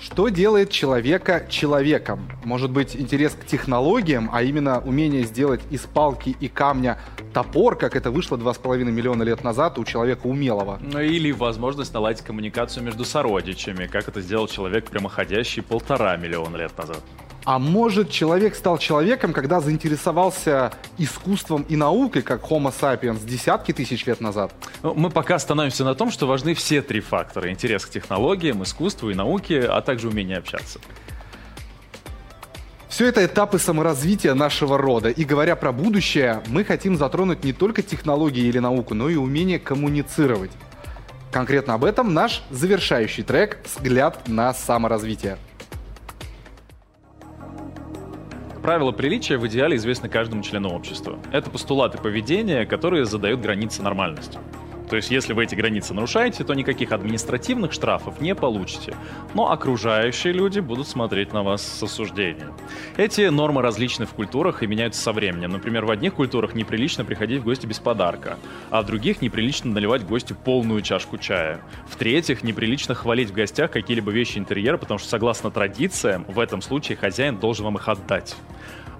Что делает человека человеком? Может быть, интерес к технологиям, а именно умение сделать из палки и камня топор, как это вышло 2,5 миллиона лет назад у человека умелого. Ну или возможность наладить коммуникацию между сородичами, как это сделал человек прямоходящий полтора миллиона лет назад. А может, человек стал человеком, когда заинтересовался искусством и наукой, как Homo sapiens, десятки тысяч лет назад? Ну, мы пока остановимся на том, что важны все три фактора. Интерес к технологиям, искусству и науке, а также умение общаться. Все это этапы саморазвития нашего рода. И говоря про будущее, мы хотим затронуть не только технологии или науку, но и умение коммуницировать. Конкретно об этом наш завершающий трек «Взгляд на саморазвитие». Правила приличия в идеале известны каждому члену общества. Это постулаты поведения, которые задают границы нормальности. То есть, если вы эти границы нарушаете, то никаких административных штрафов не получите. Но окружающие люди будут смотреть на вас с осуждением. Эти нормы различны в культурах и меняются со временем. Например, в одних культурах неприлично приходить в гости без подарка, а в других неприлично наливать гостю полную чашку чая. В-третьих, неприлично хвалить в гостях какие-либо вещи интерьера, потому что, согласно традициям, в этом случае хозяин должен вам их отдать.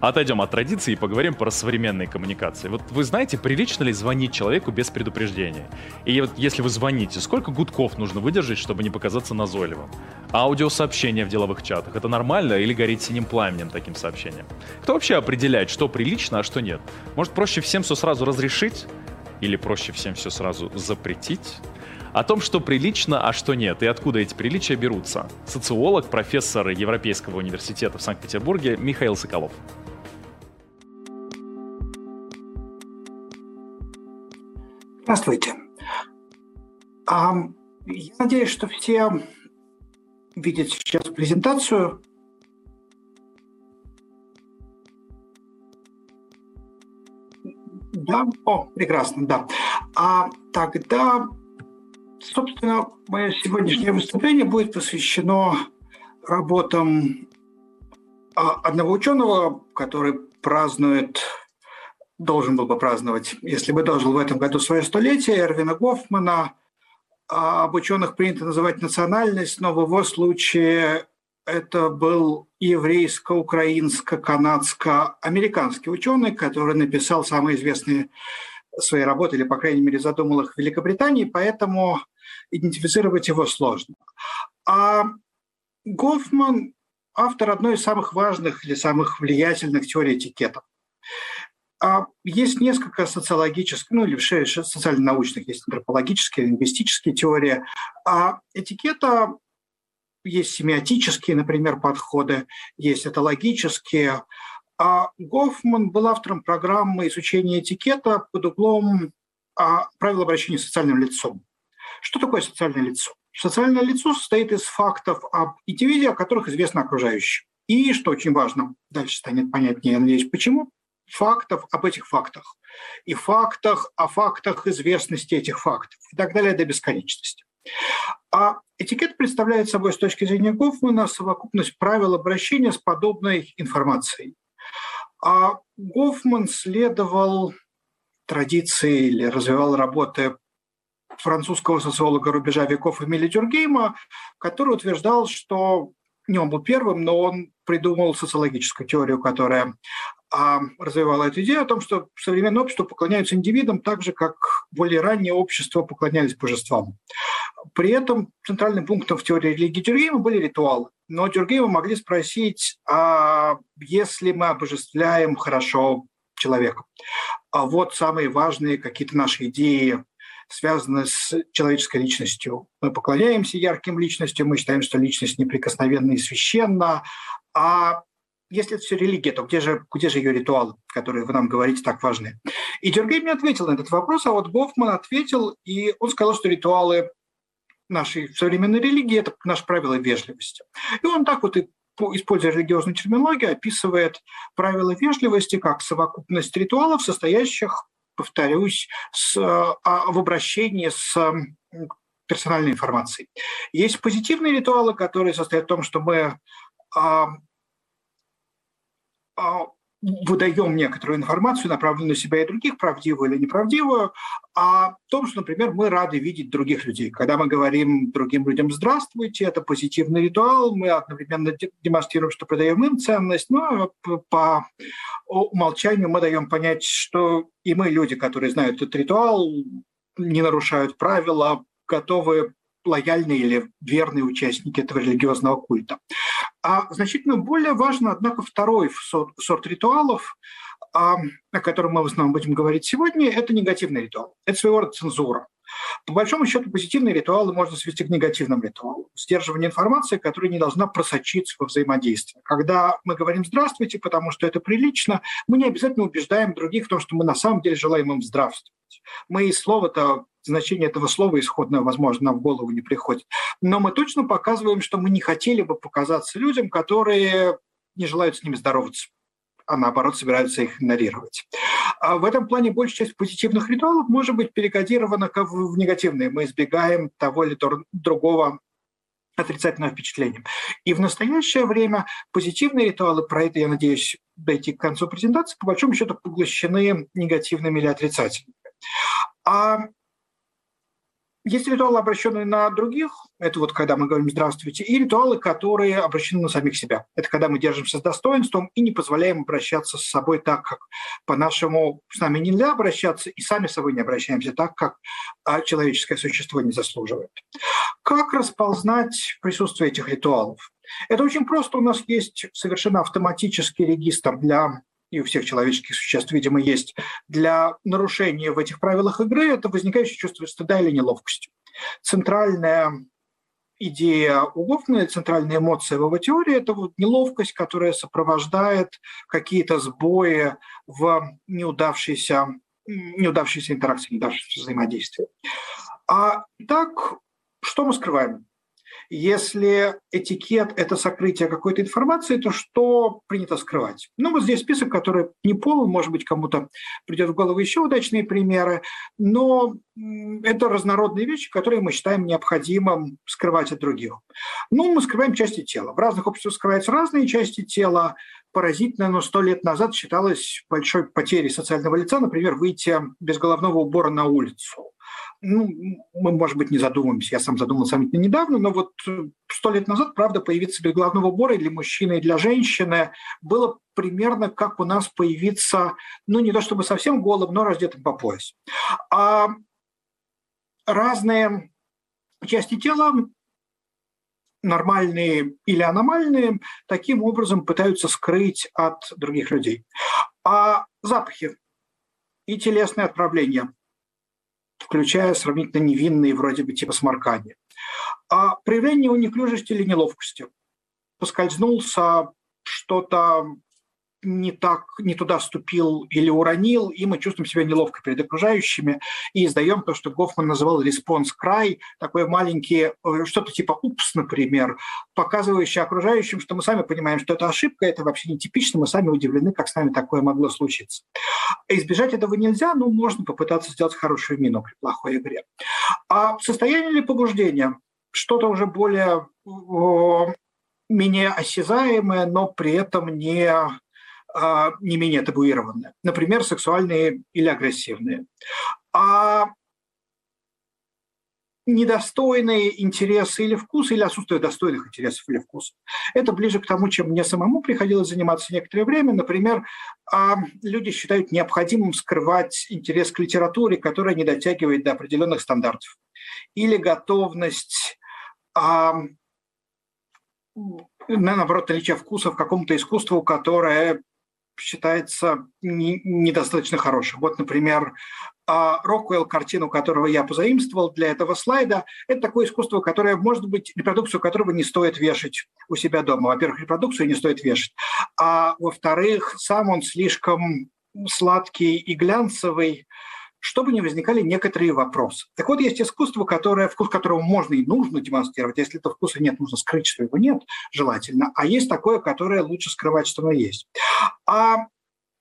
Отойдем от традиции и поговорим про современные коммуникации. Вот вы знаете, прилично ли звонить человеку без предупреждения? И вот если вы звоните, сколько гудков нужно выдержать, чтобы не показаться назойливым? Аудиосообщения в деловых чатах — это нормально или горит синим пламенем таким сообщением? Кто вообще определяет, что прилично, а что нет? Может, проще всем все сразу разрешить? Или проще всем все сразу запретить? О том, что прилично, а что нет, и откуда эти приличия берутся. Социолог, профессор Европейского университета в Санкт-Петербурге Михаил Соколов. Здравствуйте. Я надеюсь, что все видят сейчас презентацию. Да? О, прекрасно, да. А тогда, собственно, мое сегодняшнее выступление будет посвящено работам а, одного ученого, который празднует должен был бы праздновать, если бы дожил в этом году свое столетие, Эрвина Гофмана. А об ученых принято называть национальность, но в его случае это был еврейско-украинско-канадско-американский ученый, который написал самые известные свои работы, или, по крайней мере, задумал их в Великобритании, поэтому идентифицировать его сложно. А Гофман – автор одной из самых важных или самых влиятельных теорий этикета. А есть несколько социологических, ну или социально-научных, есть антропологические, лингвистические теории. А этикета есть семиотические, например, подходы, есть этологические. А Гофман был автором программы изучения этикета под углом а, правил обращения с социальным лицом. Что такое социальное лицо? Социальное лицо состоит из фактов об индивиде, о которых известно окружающим. И, что очень важно, дальше станет понятнее, я надеюсь, почему, фактов об этих фактах и фактах о фактах известности этих фактов и так далее до бесконечности. А этикет представляет собой с точки зрения Гофмана совокупность правил обращения с подобной информацией. А Гофман следовал традиции или развивал работы французского социолога рубежа веков Эмили Дюргейма, который утверждал, что не он был первым, но он придумал социологическую теорию, которая а, развивала эту идею о том, что современное общество поклоняется индивидам так же, как более раннее общество поклонялись божествам. При этом центральным пунктом в теории религии Дюргейма были ритуалы. Но Дюргейма могли спросить, а если мы обожествляем хорошо человека, а вот самые важные какие-то наши идеи, связаны с человеческой личностью. Мы поклоняемся ярким личностям, мы считаем, что личность неприкосновенна и священна, а если это все религия, то где же, где же ее ритуалы, которые вы нам говорите так важны? И Дюргейм не ответил на этот вопрос, а вот Гофман ответил, и он сказал, что ритуалы нашей современной религии – это наше правило вежливости. И он так вот и используя религиозную терминологию, описывает правила вежливости как совокупность ритуалов, состоящих, повторюсь, с, а, в обращении с персональной информацией. Есть позитивные ритуалы, которые состоят в том, что мы а, выдаем некоторую информацию, направленную на себя и других, правдивую или неправдивую, а в том, что, например, мы рады видеть других людей. Когда мы говорим другим людям «здравствуйте», это позитивный ритуал, мы одновременно демонстрируем, что продаем им ценность, но по умолчанию мы даем понять, что и мы, люди, которые знают этот ритуал, не нарушают правила, готовы лояльные или верные участники этого религиозного культа. А значительно более важно, однако, второй сорт, сорт ритуалов, о котором мы в основном будем говорить сегодня, это негативный ритуал. Это своего рода цензура. По большому счету, позитивные ритуалы можно свести к негативным ритуалам. Сдерживание информации, которая не должна просочиться во взаимодействие. Когда мы говорим «здравствуйте», потому что это прилично, мы не обязательно убеждаем других в том, что мы на самом деле желаем им здравствовать. Мы и слово-то значение этого слова исходное, возможно, нам в голову не приходит. Но мы точно показываем, что мы не хотели бы показаться людям, которые не желают с ними здороваться а наоборот собираются их игнорировать. А в этом плане большая часть позитивных ритуалов может быть перекодирована в негативные. Мы избегаем того или другого отрицательного впечатления. И в настоящее время позитивные ритуалы, про это, я надеюсь, дойти к концу презентации, по большому счету поглощены негативными или отрицательными. А есть ритуалы, обращенные на других, это вот когда мы говорим «здравствуйте», и ритуалы, которые обращены на самих себя. Это когда мы держимся с достоинством и не позволяем обращаться с собой так, как по-нашему с нами нельзя обращаться, и сами с собой не обращаемся так, как а, человеческое существо не заслуживает. Как расползнать присутствие этих ритуалов? Это очень просто. У нас есть совершенно автоматический регистр для и у всех человеческих существ, видимо, есть, для нарушения в этих правилах игры, это возникающее чувство стыда или неловкости. Центральная идея у Гофмана, центральная эмоция в его теории – это вот неловкость, которая сопровождает какие-то сбои в неудавшейся, неудавшейся интеракции, неудавшемся взаимодействии. А так, что мы скрываем? Если этикет – это сокрытие какой-то информации, то что принято скрывать? Ну, вот здесь список, который не полон, может быть, кому-то придет в голову еще удачные примеры, но это разнородные вещи, которые мы считаем необходимым скрывать от других. Ну, мы скрываем части тела. В разных обществах скрываются разные части тела. Поразительно, но сто лет назад считалось большой потерей социального лица, например, выйти без головного убора на улицу ну, мы, может быть, не задумываемся, я сам задумался сравнительно недавно, но вот э, сто лет назад, правда, появиться без головного убора и для мужчины, и для женщины было примерно как у нас появиться, ну, не то чтобы совсем голым, но раздетым по пояс. А разные части тела нормальные или аномальные, таким образом пытаются скрыть от других людей. А запахи и телесные отправления включая сравнительно невинные вроде бы типа сморкания. А проявление неуклюжести или неловкости. Поскользнулся, что-то не так, не туда ступил или уронил, и мы чувствуем себя неловко перед окружающими и издаем то, что Гофман называл response cry, такой маленький, э, что-то типа упс, например, показывающий окружающим, что мы сами понимаем, что это ошибка, это вообще не типично, мы сами удивлены, как с нами такое могло случиться. Избежать этого нельзя, но можно попытаться сделать хорошую мину при плохой игре. А состояние или побуждение? Что-то уже более менее осязаемое, но при этом не а, не менее табуированные. Например, сексуальные или агрессивные. А недостойные интересы или вкусы, или отсутствие достойных интересов или вкусов. Это ближе к тому, чем мне самому приходилось заниматься некоторое время. Например, а, люди считают необходимым скрывать интерес к литературе, которая не дотягивает до определенных стандартов. Или готовность наоборот, наличие вкуса в каком-то искусству, которое считается не, недостаточно хорошим. Вот, например, а, Роквелл, картину которого я позаимствовал для этого слайда, это такое искусство, которое, может быть, репродукцию которого не стоит вешать у себя дома. Во-первых, репродукцию не стоит вешать. А во-вторых, сам он слишком сладкий и глянцевый, чтобы не возникали некоторые вопросы. Так вот, есть искусство, которое, вкус которого можно и нужно демонстрировать. Если этого вкуса нет, нужно скрыть, что его нет, желательно. А есть такое, которое лучше скрывать, что оно есть. А,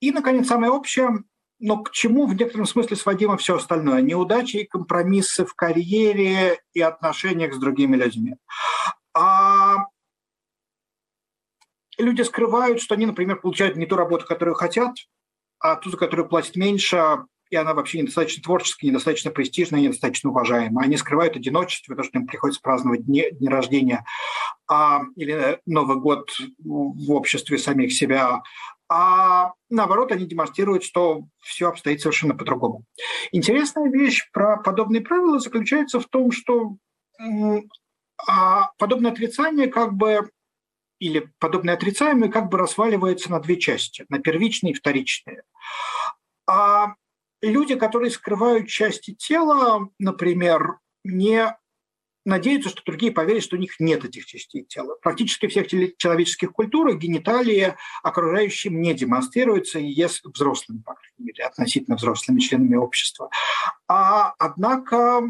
и, наконец, самое общее, но к чему в некотором смысле сводимо все остальное? Неудачи и компромиссы в карьере и отношениях с другими людьми. А люди скрывают, что они, например, получают не ту работу, которую хотят, а ту, за которую платят меньше, и она вообще недостаточно творческая, недостаточно престижная, недостаточно уважаемая. Они скрывают одиночество, потому что им приходится праздновать дни, дни рождения а, или Новый год в обществе самих себя. А наоборот, они демонстрируют, что все обстоит совершенно по-другому. Интересная вещь про подобные правила заключается в том, что а, подобное отрицание как бы или подобное отрицаемое как бы разваливается на две части, на первичные и вторичные. А люди, которые скрывают части тела, например, не надеются, что другие поверят, что у них нет этих частей тела. Практически всех человеческих культурах гениталии окружающим не демонстрируются, если взрослыми, по крайней мере, относительно взрослыми членами общества. А, однако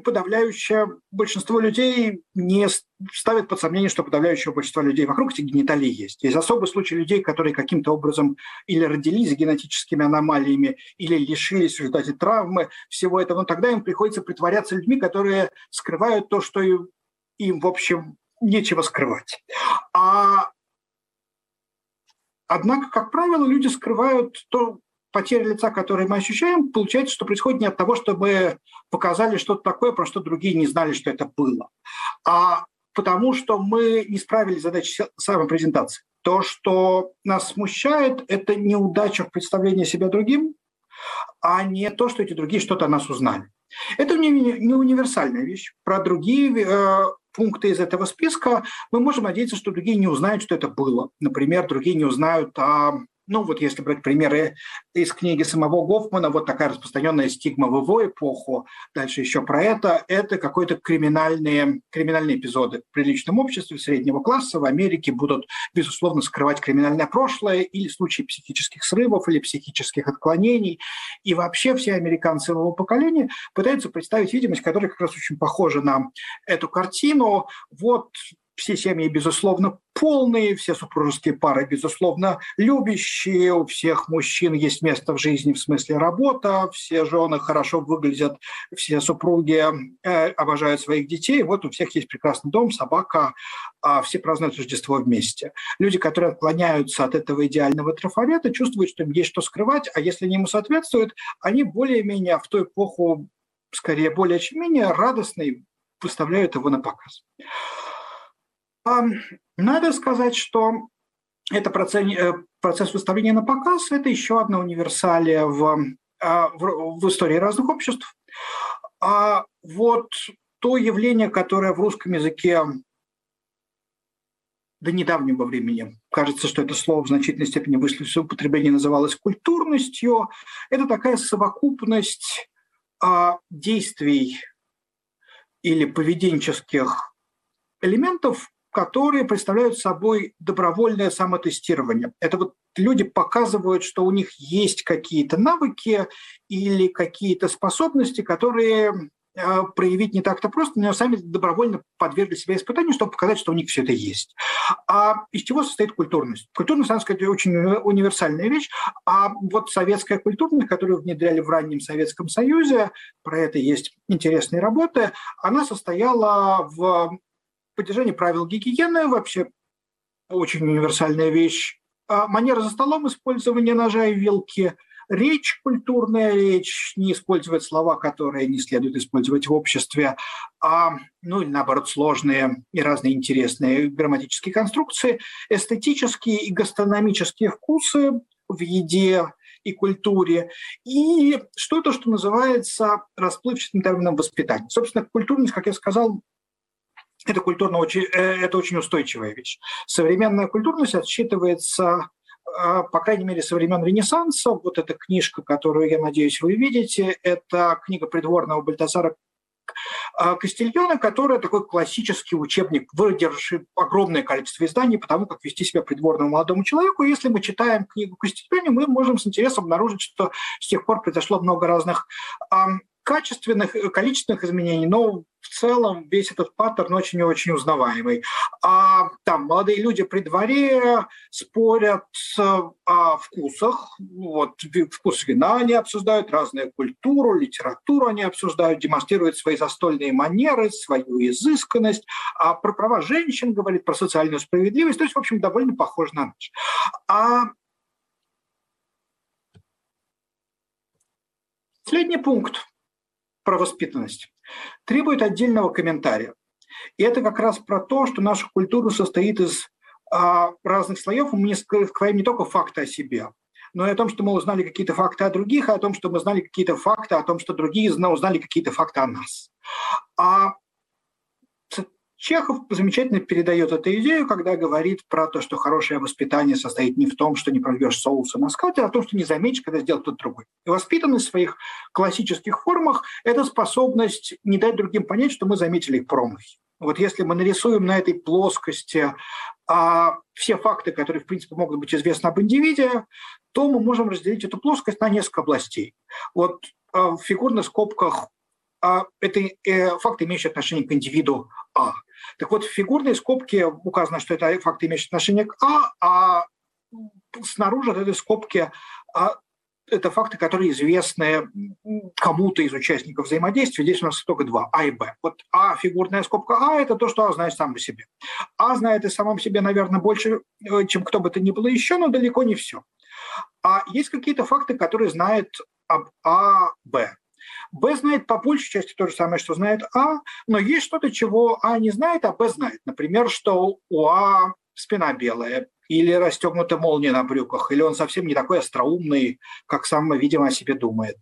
подавляющее большинство людей не ставит под сомнение, что подавляющее большинство людей вокруг эти гениталии есть. Есть особый случай людей, которые каким-то образом или родились генетическими аномалиями, или лишились в результате травмы всего этого. Но тогда им приходится притворяться людьми, которые скрывают то, что им, в общем, нечего скрывать. А Однако, как правило, люди скрывают то, потеря лица, которую мы ощущаем, получается, что происходит не от того, что мы показали что-то такое, про что другие не знали, что это было, а потому что мы не справились с задачей самопрезентации. То, что нас смущает, это неудача в представлении себя другим, а не то, что эти другие что-то о нас узнали. Это не универсальная вещь. Про другие э, пункты из этого списка мы можем надеяться, что другие не узнают, что это было. Например, другие не узнают о ну вот если брать примеры из книги самого Гофмана, вот такая распространенная стигма в его эпоху, дальше еще про это, это какие-то криминальные, криминальные эпизоды. В приличном обществе среднего класса в Америке будут, безусловно, скрывать криминальное прошлое или случаи психических срывов или психических отклонений. И вообще все американцы его поколения пытаются представить видимость, которая как раз очень похожа на эту картину. Вот все семьи, безусловно, полные, все супружеские пары, безусловно, любящие, у всех мужчин есть место в жизни в смысле работа, все жены хорошо выглядят, все супруги э, обожают своих детей, вот у всех есть прекрасный дом, собака, а все празднуют Рождество вместе. Люди, которые отклоняются от этого идеального трафарета, чувствуют, что им есть что скрывать, а если они ему соответствуют, они более-менее в ту эпоху, скорее более чем менее радостные, выставляют его на показ. Надо сказать, что это процесс, э, процесс выставления на показ – это еще одна универсалия в, а, в, в истории разных обществ. А вот то явление, которое в русском языке до недавнего времени, кажется, что это слово в значительной степени вышло в употребление, называлось культурностью, это такая совокупность а, действий или поведенческих элементов, которые представляют собой добровольное самотестирование. Это вот люди показывают, что у них есть какие-то навыки или какие-то способности, которые э, проявить не так-то просто, но сами добровольно подвергли себя испытанию, чтобы показать, что у них все это есть. А из чего состоит культурность? Культурность, надо сказать, очень универсальная вещь. А вот советская культурность, которую внедряли в раннем Советском Союзе, про это есть интересные работы, она состояла в поддержание правил гигиены вообще очень универсальная вещь. А манера за столом, использование ножа и вилки, речь, культурная речь, не использовать слова, которые не следует использовать в обществе, а, ну или наоборот сложные и разные интересные грамматические конструкции, эстетические и гастрономические вкусы в еде и культуре, и что-то, что называется расплывчатым термином воспитания. Собственно, культурность, как я сказал, это культурно очень, э, это очень устойчивая вещь. Современная культурность отсчитывается э, по крайней мере, со времен Ренессанса. Вот эта книжка, которую, я надеюсь, вы видите, это книга придворного Бальтазара э, Кастильона, которая такой классический учебник, выдержавший огромное количество изданий по тому, как вести себя придворному молодому человеку. Если мы читаем книгу Кастильона, мы можем с интересом обнаружить, что с тех пор произошло много разных качественных, количественных изменений, но в целом весь этот паттерн очень и очень узнаваемый. А там молодые люди при дворе спорят о вкусах. Вот, вкус вина они обсуждают, разную культуру, литературу они обсуждают, демонстрируют свои застольные манеры, свою изысканность. А про права женщин говорит, про социальную справедливость. То есть, в общем, довольно похоже на наш. А Последний пункт про воспитанность требует отдельного комментария. И это как раз про то, что наша культура состоит из а, разных слоев, мы не скрываем не только факты о себе, но и о том, что мы узнали какие-то факты о других, и о том, что мы знали какие-то факты о том, что другие узнали какие-то факты о нас. А Чехов замечательно передает эту идею, когда говорит про то, что хорошее воспитание состоит не в том, что не прольешь соуса на скате, а в том, что не заметишь, когда сделал кто-то другой. И воспитанность в своих классических формах – это способность не дать другим понять, что мы заметили их промахи. Вот если мы нарисуем на этой плоскости а, все факты, которые, в принципе, могут быть известны об индивиде, то мы можем разделить эту плоскость на несколько областей. Вот а, в фигурных скобках а, это э, факты, имеющие отношение к индивиду А. Так вот, в фигурной скобке указано, что это факты, имеющие отношение к А, а снаружи от этой скобки а, это факты, которые известны кому-то из участников взаимодействия. Здесь у нас только два, А и Б. Вот А, фигурная скобка А, это то, что А знает сам по себе. А знает и самом себе, наверное, больше, э, чем кто бы то ни было еще, но далеко не все. А есть какие-то факты, которые знает об А, Б. Б знает по большей части то же самое, что знает А, но есть что-то, чего А не знает, а Б знает. Например, что у А спина белая, или расстегнута молния на брюках, или он совсем не такой остроумный, как сам, видимо, о себе думает.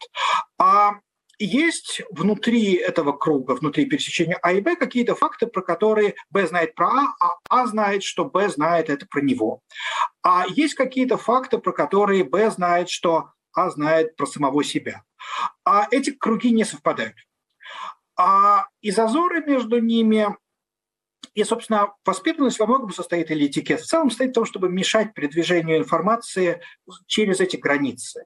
А есть внутри этого круга, внутри пересечения А и Б какие-то факты, про которые Б знает про А, а А знает, что Б знает это про него. А есть какие-то факты, про которые Б знает, что А знает про самого себя а эти круги не совпадают. А, и зазоры между ними и, собственно, воспитанность во многом состоит, или этикет в целом состоит в том, чтобы мешать передвижению информации через эти границы.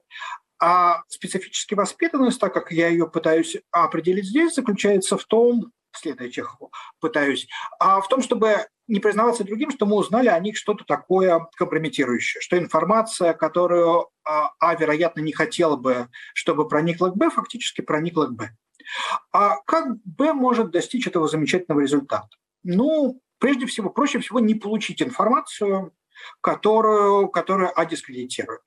А специфически воспитанность, так как я ее пытаюсь определить здесь, заключается в том, следуя Чехову, пытаюсь, а в том, чтобы не признаваться другим, что мы узнали о них что-то такое компрометирующее, что информация, которую а, а, вероятно, не хотела бы, чтобы проникла к Б, фактически проникла к Б. А как Б может достичь этого замечательного результата? Ну, прежде всего, проще всего не получить информацию, которую, которую А дискредитирует.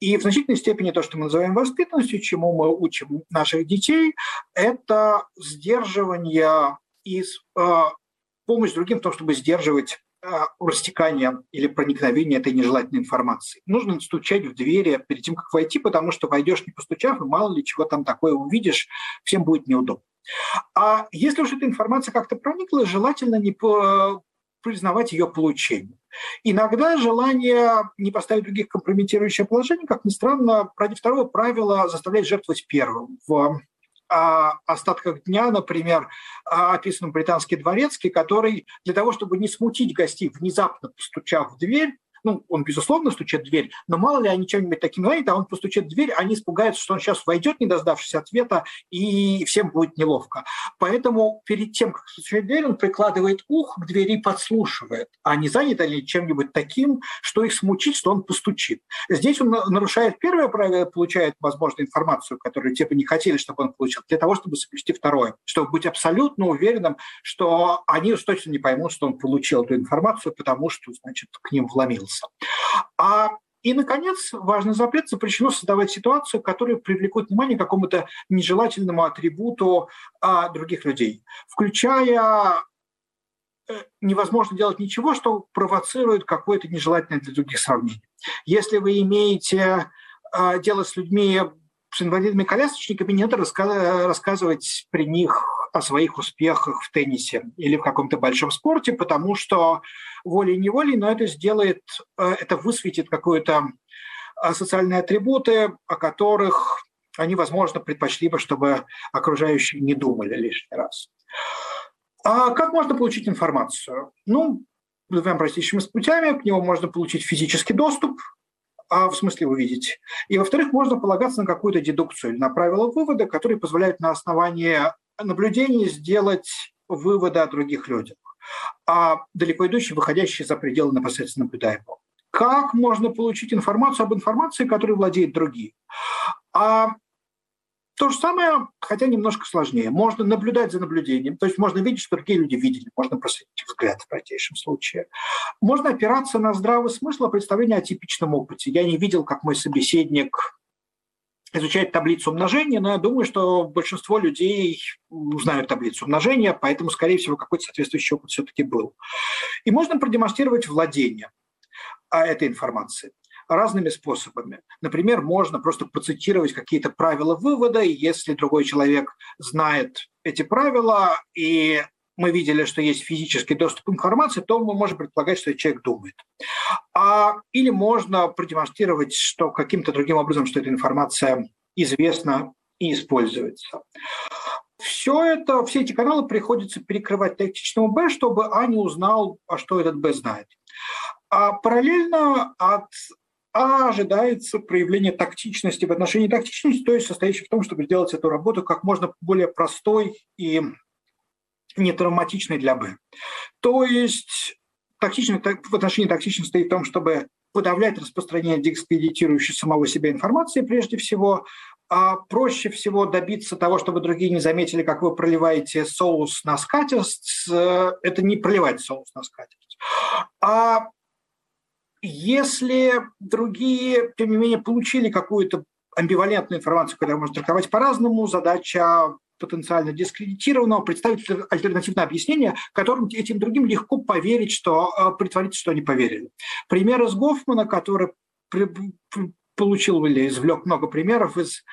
И в значительной степени то, что мы называем воспитанностью, чему мы учим наших детей, это сдерживание и э, помощь другим в том, чтобы сдерживать э, растекание или проникновение этой нежелательной информации. Нужно стучать в двери перед тем, как войти, потому что войдешь не постучав, и мало ли чего там такое увидишь, всем будет неудобно. А если уж эта информация как-то проникла, желательно не признавать ее получение. Иногда желание не поставить других компрометирующее положение, как ни странно, ради второго правила заставляет жертвовать первым. В а, остатках дня, например, а, описан британский дворецкий, который для того, чтобы не смутить гостей, внезапно постучав в дверь, ну, он, безусловно, стучит в дверь, но мало ли они чем-нибудь таким говорят, а он постучит в дверь, они испугаются, что он сейчас войдет, не дождавшись ответа, и всем будет неловко. Поэтому перед тем, как стучать в дверь, он прикладывает ух к двери и подслушивает, а не занят ли чем-нибудь таким, что их смутит, что он постучит. Здесь он нарушает первое правило, получает, возможно, информацию, которую те бы не хотели, чтобы он получил, для того, чтобы соблюсти второе, чтобы быть абсолютно уверенным, что они уж точно не поймут, что он получил эту информацию, потому что, значит, к ним вломился вопроса. А и, наконец, важный запрет запрещено создавать ситуацию, которая привлекут внимание к какому-то нежелательному атрибуту а, других людей, включая э, невозможно делать ничего, что провоцирует какое-то нежелательное для других сравнение. Если вы имеете а, дело с людьми, с инвалидными колясочниками, не надо рассказывать при них о своих успехах в теннисе или в каком-то большом спорте, потому что волей-неволей, но это сделает, э, это высветит какие-то э, социальные атрибуты, о которых они, возможно, предпочли бы, чтобы окружающие не думали лишний раз. А как можно получить информацию? Ну, двумя простейшими путями. К нему можно получить физический доступ, а в смысле увидеть. И, во-вторых, можно полагаться на какую-то дедукцию или на правила вывода, которые позволяют на основании наблюдения сделать выводы о других людях, а далеко идущие, выходящие за пределы непосредственно наблюдаемого. Как можно получить информацию об информации, которой владеют другие? А то же самое, хотя немножко сложнее. Можно наблюдать за наблюдением, то есть можно видеть, что другие люди видели, можно проследить взгляд в простейшем случае. Можно опираться на здравый смысл, а представление о типичном опыте. Я не видел, как мой собеседник изучает таблицу умножения, но я думаю, что большинство людей знают таблицу умножения, поэтому, скорее всего, какой-то соответствующий опыт все-таки был. И можно продемонстрировать владение а, этой информацией разными способами. Например, можно просто процитировать какие-то правила вывода, и если другой человек знает эти правила, и мы видели, что есть физический доступ к информации, то мы можем предполагать, что человек думает. А, или можно продемонстрировать, что каким-то другим образом, что эта информация известна и используется. Все это, все эти каналы приходится перекрывать тактичному Б, чтобы А не узнал, а что этот Б знает. А параллельно от а ожидается проявление тактичности в отношении тактичности, то есть состоящей в том, чтобы сделать эту работу как можно более простой и не для Б. То есть тактичность в отношении тактичности стоит в том, чтобы подавлять распространение дискредитирующей самого себя информации прежде всего, а проще всего добиться того, чтобы другие не заметили, как вы проливаете соус на скатерть, это не проливать соус на скатерть, а если другие, тем не менее, получили какую-то амбивалентную информацию, которую можно трактовать по-разному, задача потенциально дискредитированного представить альтернативное объяснение, которым этим другим легко поверить, что э, притвориться, что они поверили. Пример из Гофмана, который при, при, получил или извлек много примеров из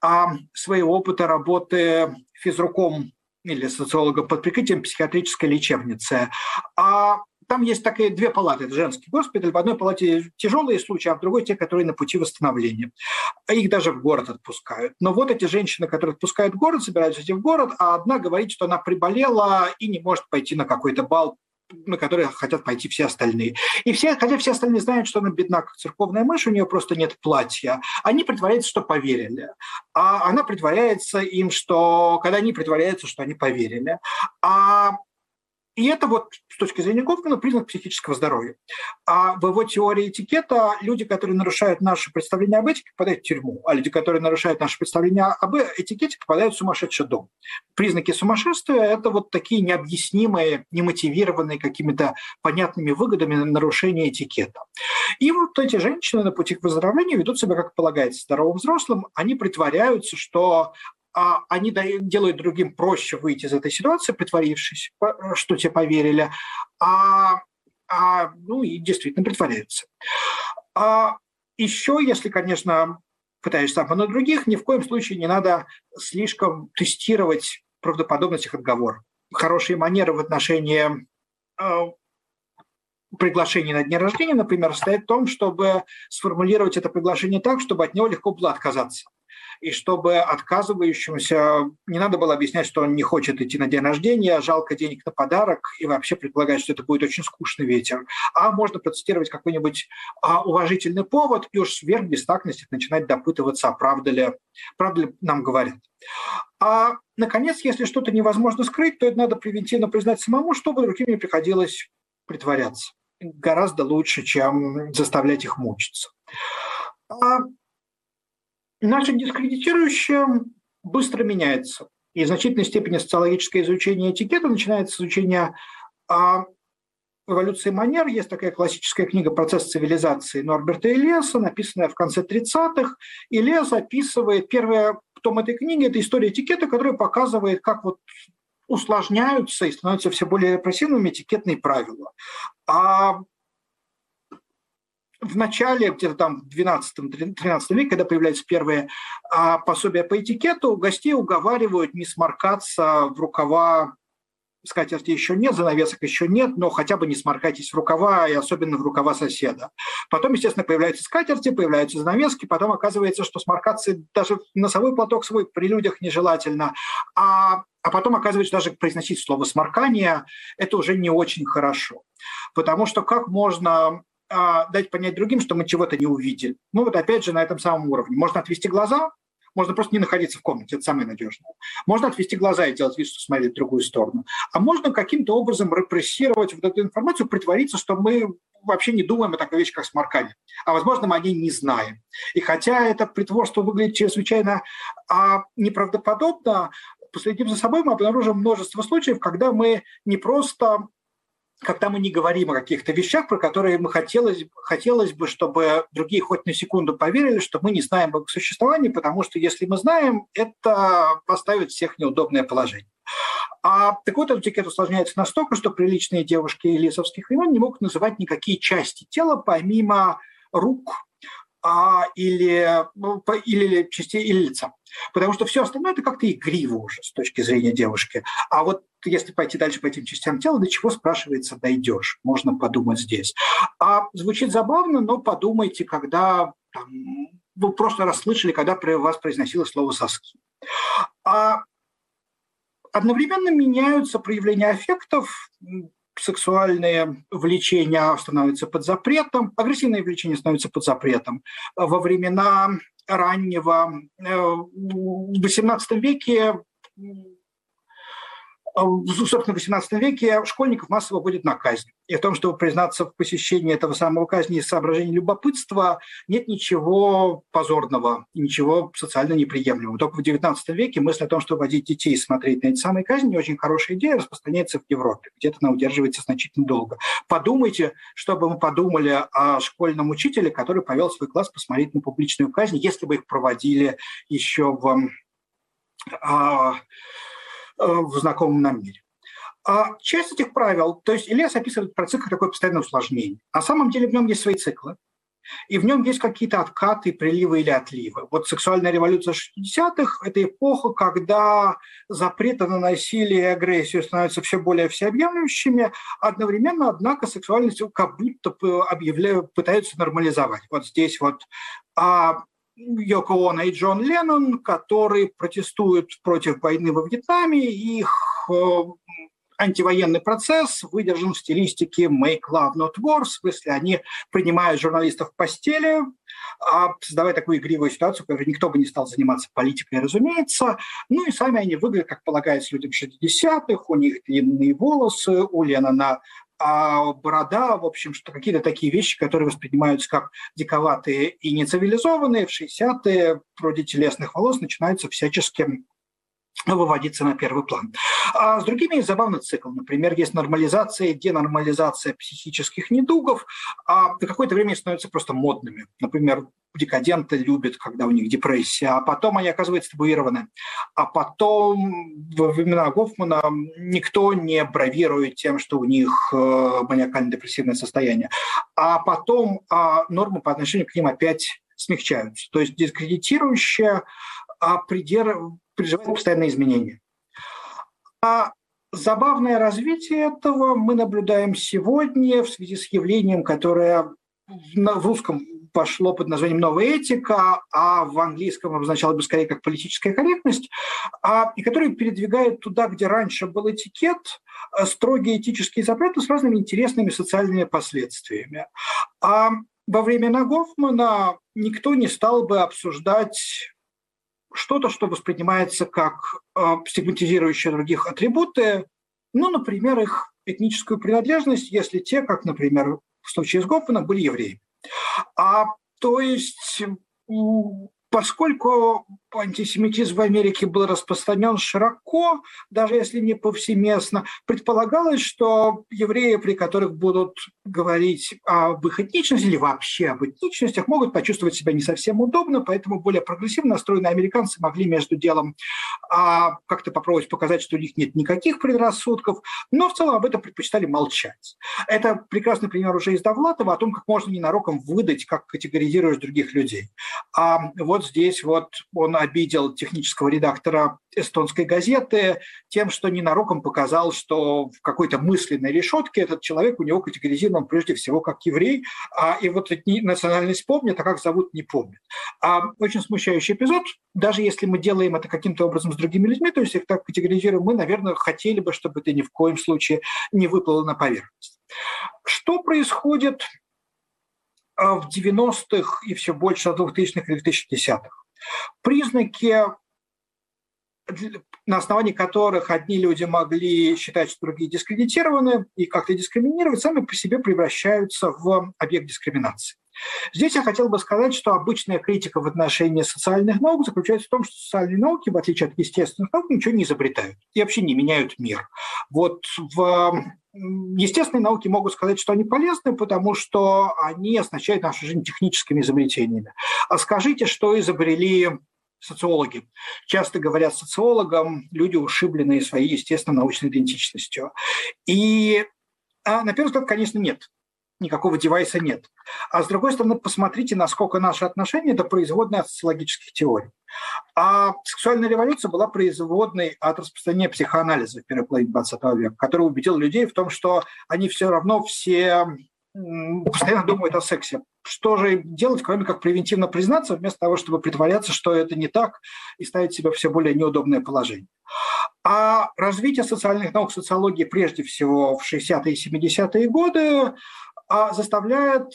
а, своего опыта работы физруком или социолога под прикрытием психиатрической лечебницы. А там есть такие две палаты. Это женский госпиталь. В одной палате тяжелые случаи, а в другой те, которые на пути восстановления. Их даже в город отпускают. Но вот эти женщины, которые отпускают в город, собираются идти в город, а одна говорит, что она приболела и не может пойти на какой-то бал на которые хотят пойти все остальные. И все, хотя все остальные знают, что она бедна, как церковная мышь, у нее просто нет платья, они притворяются, что поверили. А она притворяется им, что... Когда они притворяются, что они поверили. А и это вот с точки зрения Гофмана признак психического здоровья. А в его теории этикета люди, которые нарушают наше представление об этике, попадают в тюрьму, а люди, которые нарушают наше представление об этикете, попадают в сумасшедший дом. Признаки сумасшествия – это вот такие необъяснимые, немотивированные какими-то понятными выгодами нарушения этикета. И вот эти женщины на пути к выздоровлению ведут себя, как полагается, здоровым взрослым. Они притворяются, что а они делают другим проще выйти из этой ситуации, притворившись, что тебе поверили, а, а, ну и действительно притворяются. А еще, если, конечно, пытаешься обмануть других, ни в коем случае не надо слишком тестировать правдоподобность их отговоров. Хорошие манеры в отношении э, приглашения на день рождения, например, стоят в том, чтобы сформулировать это приглашение так, чтобы от него легко было отказаться и чтобы отказывающемуся не надо было объяснять, что он не хочет идти на день рождения, жалко денег на подарок и вообще предполагать, что это будет очень скучный вечер. А можно процитировать какой-нибудь а, уважительный повод и уж сверх бестактности начинать допытываться, а правда ли, правда ли нам говорят. А, наконец, если что-то невозможно скрыть, то это надо превентивно признать самому, чтобы другим не приходилось притворяться. Гораздо лучше, чем заставлять их мучиться. А Наше дискредитирующее быстро меняется. И в значительной степени социологическое изучение этикета начинается с изучения а, эволюции манер. Есть такая классическая книга «Процесс цивилизации» Норберта Элеса, написанная в конце 30-х. Элес описывает, первый том этой книги – это история этикета, которая показывает, как вот усложняются и становятся все более репрессивными этикетные правила. А в начале, где-то там в 12-13 веке, когда появляются первые а, пособия по этикету, гостей уговаривают не сморкаться в рукава скатерти еще нет, занавесок еще нет, но хотя бы не сморкайтесь в рукава, и особенно в рукава соседа. Потом, естественно, появляются скатерти, появляются занавески, потом оказывается, что сморкаться даже носовой платок свой при людях нежелательно, а, а потом оказывается, даже произносить слово «сморкание» – это уже не очень хорошо. Потому что как можно а, дать понять другим, что мы чего-то не увидели. Ну вот опять же на этом самом уровне. Можно отвести глаза, Можно просто не находиться в комнате, это самое надежное. Можно отвести глаза и делать вид, что смотрит в другую сторону. А можно каким-то образом репрессировать вот эту информацию, притвориться, что мы вообще не думаем о такой вещи, как сморкание. А, возможно, мы о ней не знаем. И хотя это притворство выглядит чрезвычайно а, неправдоподобно, последив за собой, мы обнаружим множество случаев, когда мы не просто когда мы не говорим о каких-то вещах, про которые мы хотелось, хотелось бы, чтобы другие хоть на секунду поверили, что мы не знаем об их существовании, потому что если мы знаем, это поставит всех в неудобное положение. А так вот, этикет усложняется настолько, что приличные девушки лесовских времен не могут называть никакие части тела помимо рук, а, или, ну, или частей или лица. Потому что все остальное это как-то игриво уже с точки зрения девушки. А вот если пойти дальше по этим частям тела, до чего, спрашивается, дойдешь? Можно подумать здесь. А звучит забавно, но подумайте, когда там, вы просто расслышали, когда при вас произносилось слово «соски». А одновременно меняются проявления аффектов, сексуальные влечения становятся под запретом, агрессивные влечения становятся под запретом. Во времена раннего, э, в XVIII веке собственно, в XVIII веке школьников массово будет на казнь. И в том, чтобы признаться в посещении этого самого казни из соображений любопытства, нет ничего позорного, ничего социально неприемлемого. Только в XIX веке мысль о том, чтобы водить детей и смотреть на эти самые казни, очень хорошая идея, распространяется в Европе. Где-то она удерживается значительно долго. Подумайте, что бы мы подумали о школьном учителе, который повел свой класс посмотреть на публичную казнь, если бы их проводили еще в а, Э, в знакомом нам мире. А часть этих правил, то есть Ильяс описывает про цикл такое постоянное усложнение. На самом деле в нем есть свои циклы, и в нем есть какие-то откаты, приливы или отливы. Вот сексуальная революция 60-х – это эпоха, когда запреты на насилие и агрессию становятся все более всеобъемлющими, одновременно, однако, сексуальность как будто объявляют, пытаются нормализовать. Вот здесь вот а Йоко Оно и Джон Леннон, которые протестуют против войны во Вьетнаме. Их э, антивоенный процесс выдержан в стилистике «make love, not war», в смысле они принимают журналистов в постели, а создавая такую игривую ситуацию, в которой никто бы не стал заниматься политикой, разумеется. Ну и сами они выглядят, как полагается людям 60-х, у них длинные волосы, у Леннона а борода, в общем, что какие-то такие вещи, которые воспринимаются как диковатые и нецивилизованные, в 60-е вроде телесных волос начинаются всячески выводиться на первый план. А с другими есть забавный цикл. Например, есть нормализация денормализация психических недугов, а на какое-то время становятся просто модными. Например, декаденты любят, когда у них депрессия, а потом они оказываются табуированы. А потом во времена Гофмана никто не бравирует тем, что у них э, маниакально-депрессивное состояние. А потом а нормы по отношению к ним опять смягчаются. То есть дискредитирующая а придер... переживает постоянные изменения. А забавное развитие этого мы наблюдаем сегодня в связи с явлением, которое в русском пошло под названием «новая этика», а в английском обозначало бы скорее как политическая корректность, а, и который передвигает туда, где раньше был этикет, э, строгие этические запреты с разными интересными социальными последствиями. А во времена Гофмана никто не стал бы обсуждать что-то, что воспринимается как э, стигматизирующие других атрибуты, ну, например, их этническую принадлежность, если те, как, например, в случае с Гофманом, были евреи. А то есть поскольку антисемитизм в Америке был распространен широко, даже если не повсеместно, предполагалось, что евреи, при которых будут говорить об их этничности или вообще об этничностях, могут почувствовать себя не совсем удобно, поэтому более прогрессивно настроенные американцы могли между делом а, как-то попробовать показать, что у них нет никаких предрассудков, но в целом об этом предпочитали молчать. Это прекрасный пример уже из Довлатова о том, как можно ненароком выдать, как категоризируешь других людей. А вот здесь вот он обидел технического редактора эстонской газеты тем, что ненароком показал, что в какой-то мысленной решетке этот человек у него категоризирован прежде всего как еврей, а и вот национальность помнит, а как зовут не помнит. А очень смущающий эпизод, даже если мы делаем это каким-то образом с другими людьми, то есть их так категоризируем, мы, наверное, хотели бы, чтобы это ни в коем случае не выплыло на поверхность. Что происходит а, в 90-х и все больше в 2000-х и 2010-х? Признаки на основании которых одни люди могли считать, что другие дискредитированы и как-то дискриминировать, сами по себе превращаются в объект дискриминации. Здесь я хотел бы сказать, что обычная критика в отношении социальных наук заключается в том, что социальные науки, в отличие от естественных наук, ничего не изобретают и вообще не меняют мир. Вот в естественные науки могут сказать, что они полезны, потому что они оснащают нашу жизнь техническими изобретениями. А скажите, что изобрели социологи. Часто говорят социологам люди, ушибленные своей естественно-научной идентичностью. И а, на первый взгляд, конечно, нет никакого девайса нет. А с другой стороны, посмотрите, насколько наши отношения – это производные от социологических теорий. А сексуальная революция была производной от распространения психоанализа в первой половине 20 века, который убедил людей в том, что они все равно все постоянно думают о сексе. Что же делать, кроме как превентивно признаться, вместо того, чтобы притворяться, что это не так, и ставить себя все более неудобное положение. А развитие социальных наук, социологии прежде всего в 60-е и 70-е годы а заставляет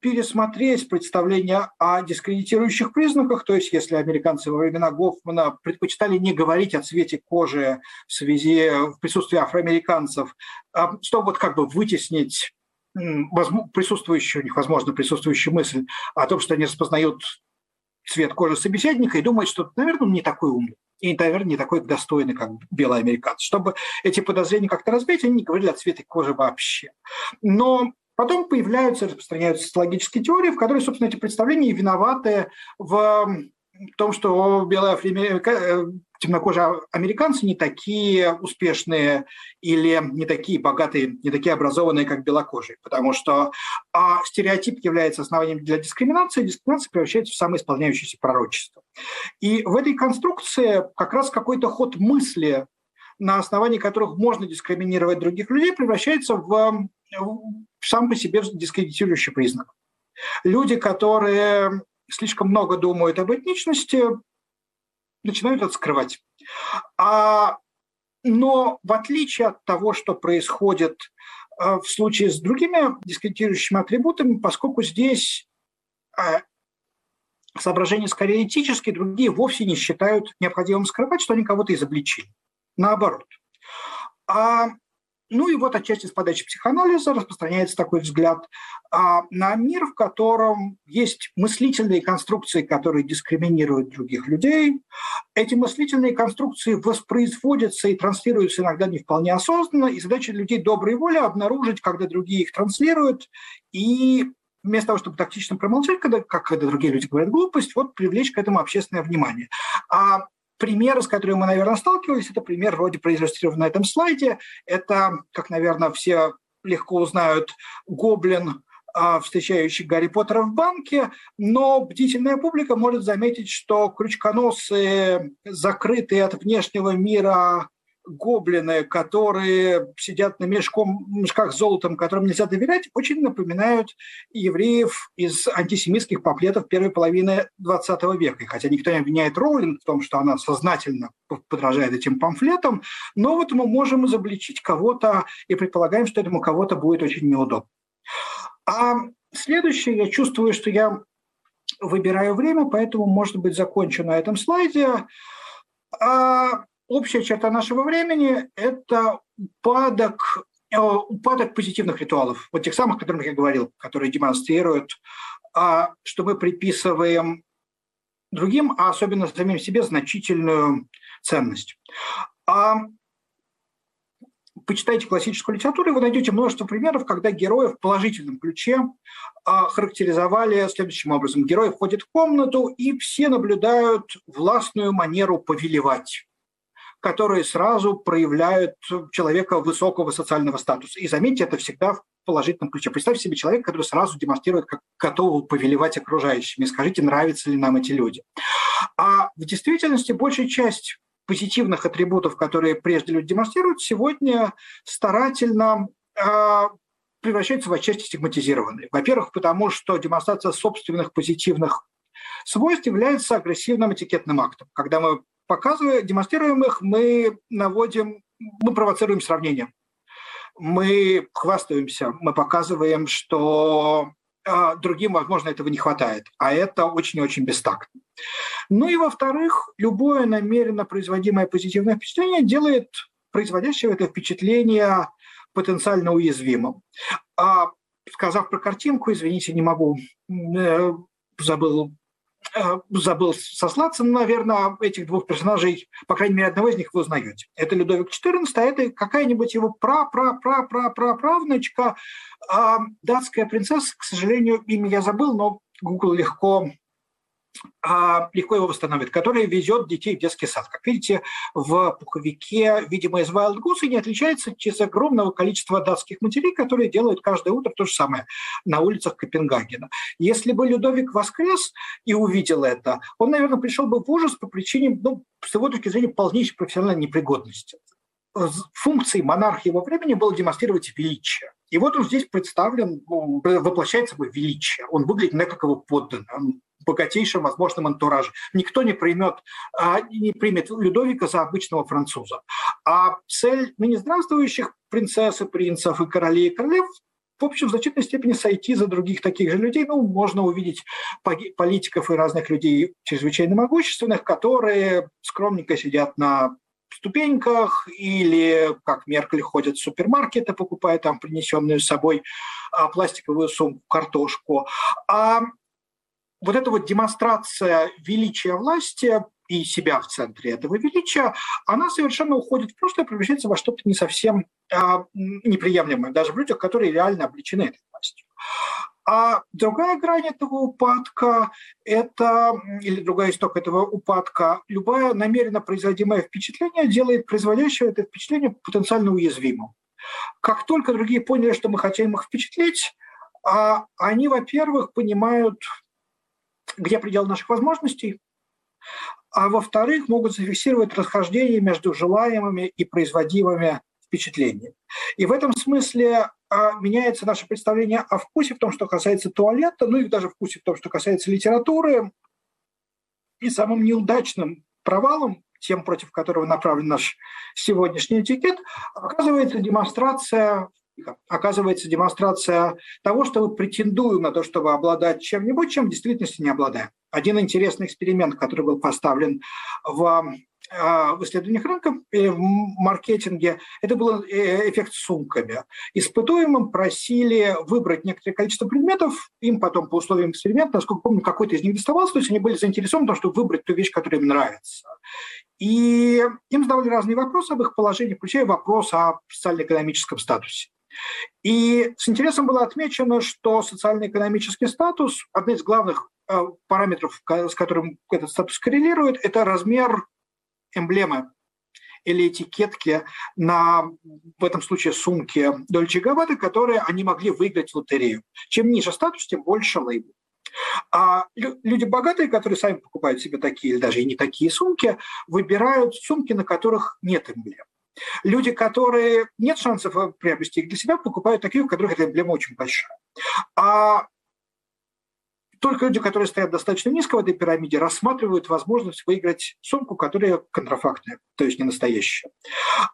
пересмотреть представление о дискредитирующих признаках, то есть если американцы во времена Гофмана предпочитали не говорить о цвете кожи в связи в присутствии афроамериканцев, а чтобы вот как бы вытеснить присутствующую, у них, возможно, присутствующую мысль о том, что они распознают цвет кожи собеседника и думают, что, наверное, он не такой умный и, наверное, не такой достойный, как белый американец. Чтобы эти подозрения как-то разбить, они не говорили о цвете кожи вообще. Но Потом появляются, распространяются социологические теории, в которых, собственно, эти представления виноваты в том, что белые э, темнокожие американцы не такие успешные или не такие богатые, не такие образованные, как белокожие, потому что а стереотип является основанием для дискриминации, дискриминация превращается в самоисполняющееся пророчество. И в этой конструкции как раз какой-то ход мысли, на основании которых можно дискриминировать других людей, превращается в сам по себе дискредитирующий признак. Люди, которые слишком много думают об этничности, начинают это скрывать. А, но в отличие от того, что происходит э, в случае с другими дискредитирующими атрибутами, поскольку здесь э, соображения скорее этические, другие вовсе не считают необходимым скрывать, что они кого-то изобличили. Наоборот. А ну и вот отчасти с подачи психоанализа распространяется такой взгляд а, на мир, в котором есть мыслительные конструкции, которые дискриминируют других людей. Эти мыслительные конструкции воспроизводятся и транслируются иногда не вполне осознанно, и задача людей доброй воли обнаружить, когда другие их транслируют, и вместо того, чтобы тактично промолчать, когда, как когда другие люди говорят глупость, вот привлечь к этому общественное внимание. А Пример, с которым мы, наверное, сталкивались, это пример вроде проиллюстрирован на этом слайде. Это, как, наверное, все легко узнают, гоблин, а, встречающий Гарри Поттера в банке, но бдительная публика может заметить, что крючконосы, закрытые от внешнего мира гоблины, которые сидят на мешком, мешках с золотом, которым нельзя доверять, очень напоминают евреев из антисемитских памфлетов первой половины XX века. И хотя никто не обвиняет Роулинг в том, что она сознательно подражает этим памфлетам, но вот мы можем изобличить кого-то и предполагаем, что этому кого-то будет очень неудобно. А следующее, я чувствую, что я выбираю время, поэтому, может быть, закончу на этом слайде. А общая черта нашего времени – это упадок, э, упадок позитивных ритуалов, вот тех самых, о которых я говорил, которые демонстрируют, а, что мы приписываем другим, а особенно самим себе, значительную ценность. А почитайте классическую литературу, и вы найдете множество примеров, когда герои в положительном ключе а, характеризовали следующим образом. Герой входит в комнату, и все наблюдают властную манеру повелевать которые сразу проявляют человека высокого социального статуса. И заметьте, это всегда в положительном ключе. Представьте себе человека, который сразу демонстрирует, как готов повелевать окружающими. Скажите, нравятся ли нам эти люди. А в действительности большая часть позитивных атрибутов, которые прежде люди демонстрируют, сегодня старательно э, превращаются в отчасти стигматизированные. Во-первых, потому что демонстрация собственных позитивных свойств является агрессивным этикетным актом. Когда мы показывая, демонстрируем их, мы наводим, мы провоцируем сравнение. Мы хвастаемся, мы показываем, что а другим, возможно, этого не хватает. А это очень-очень бестактно. Ну и, во-вторых, любое намеренно производимое позитивное впечатление делает производящего это впечатление потенциально уязвимым. А сказав про картинку, извините, не могу, э, забыл забыл сослаться, но, наверное, этих двух персонажей, по крайней мере, одного из них вы узнаете. Это Людовик XIV, а это какая-нибудь его пра-пра-пра-пра-пра-правнучка, а датская принцесса, к сожалению, имя я забыл, но Google легко легко его восстановит, который везет детей в детский сад. Как видите, в пуховике, видимо, из Wild Goose не отличается из огромного количества датских матерей, которые делают каждое утро то же самое на улицах Копенгагена. Если бы Людовик воскрес и увидел это, он, наверное, пришел бы в ужас по причине, ну, с его точки зрения, полнейшей профессиональной непригодности. Функцией монарха его времени было демонстрировать величие. И вот он здесь представлен, ну, воплощает собой величие. Он выглядит не как его подданный, он богатейшем возможном антураже. Никто не примет, а, не примет Людовика за обычного француза. А цель ныне здравствующих принцесс и принцев и королей и королев в общем, в значительной степени сойти за других таких же людей. Ну, можно увидеть политиков и разных людей чрезвычайно могущественных, которые скромненько сидят на ступеньках или, как Меркель, ходят в супермаркеты, покупая там принесенную с собой а, пластиковую сумку, картошку. А вот эта вот демонстрация величия власти и себя в центре этого величия, она совершенно уходит в прошлое, превращается во что-то не совсем а, неприемлемое, даже в людях, которые реально обличены этой властью. А другая грань этого упадка – это, или другая исток этого упадка, любое намеренно производимое впечатление делает производящее это впечатление потенциально уязвимым. Как только другие поняли, что мы хотим их впечатлить, а они, во-первых, понимают где предел наших возможностей, а во-вторых, могут зафиксировать расхождение между желаемыми и производимыми впечатлениями. И в этом смысле а, меняется наше представление о вкусе в том, что касается туалета, ну и даже вкусе в том, что касается литературы. И самым неудачным провалом, тем, против которого направлен наш сегодняшний этикет, оказывается демонстрация оказывается демонстрация того, что мы претендуем на то, чтобы обладать чем-нибудь, чем в действительности не обладаем. Один интересный эксперимент, который был поставлен в а, в исследованиях рынка, в маркетинге, это был э, эффект с сумками. Испытуемым просили выбрать некоторое количество предметов, им потом по условиям эксперимента, насколько помню, какой-то из них доставался, то есть они были заинтересованы в том, чтобы выбрать ту вещь, которая им нравится. И им задавали разные вопросы об их положении, включая вопрос о социально-экономическом статусе. И с интересом было отмечено, что социально-экономический статус, один из главных э, параметров, с которым этот статус коррелирует, это размер эмблемы или этикетки на, в этом случае, сумки Дольче Габбана, которые они могли выиграть в лотерею. Чем ниже статус, тем больше лейбл. А люди богатые, которые сами покупают себе такие или даже и не такие сумки, выбирают сумки, на которых нет эмблем. Люди, которые нет шансов э, приобрести их для себя, покупают такие, у которых эта эмблема очень большая. А только люди, которые стоят достаточно низко в этой пирамиде, рассматривают возможность выиграть сумку, которая контрафактная, то есть не настоящая.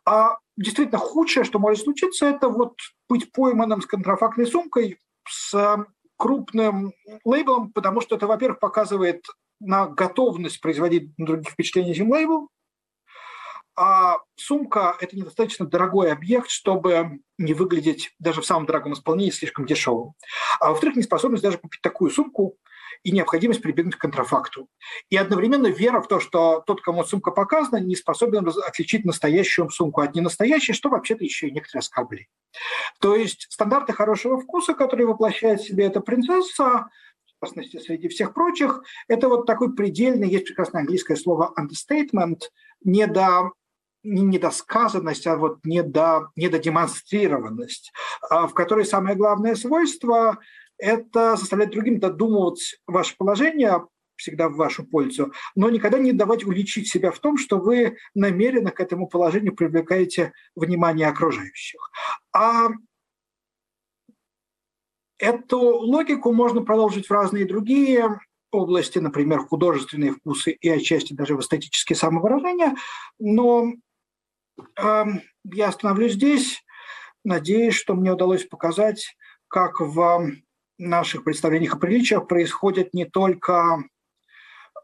А действительно худшее, что может случиться, это вот быть пойманным с контрафактной сумкой, с крупным лейблом, потому что это, во-первых, показывает на готовность производить других впечатлений, чем лейбл, а сумка – это недостаточно дорогой объект, чтобы не выглядеть даже в самом дорогом исполнении слишком дешевым. А во-вторых, неспособность даже купить такую сумку и необходимость прибегнуть к контрафакту. И одновременно вера в то, что тот, кому сумка показана, не способен отличить настоящую сумку от ненастоящей, что вообще-то еще и некоторые оскорбления. То есть стандарты хорошего вкуса, которые воплощает в себе эта принцесса, в частности, среди всех прочих, это вот такой предельный, есть прекрасное английское слово understatement, недо не недосказанность, а вот недо, недодемонстрированность, а в которой самое главное свойство – это заставлять другим додумывать ваше положение, всегда в вашу пользу, но никогда не давать уличить себя в том, что вы намеренно к этому положению привлекаете внимание окружающих. А эту логику можно продолжить в разные другие области, например, художественные вкусы и отчасти даже в эстетические самовыражения, но я остановлюсь здесь. Надеюсь, что мне удалось показать, как в наших представлениях о приличиях происходят не только,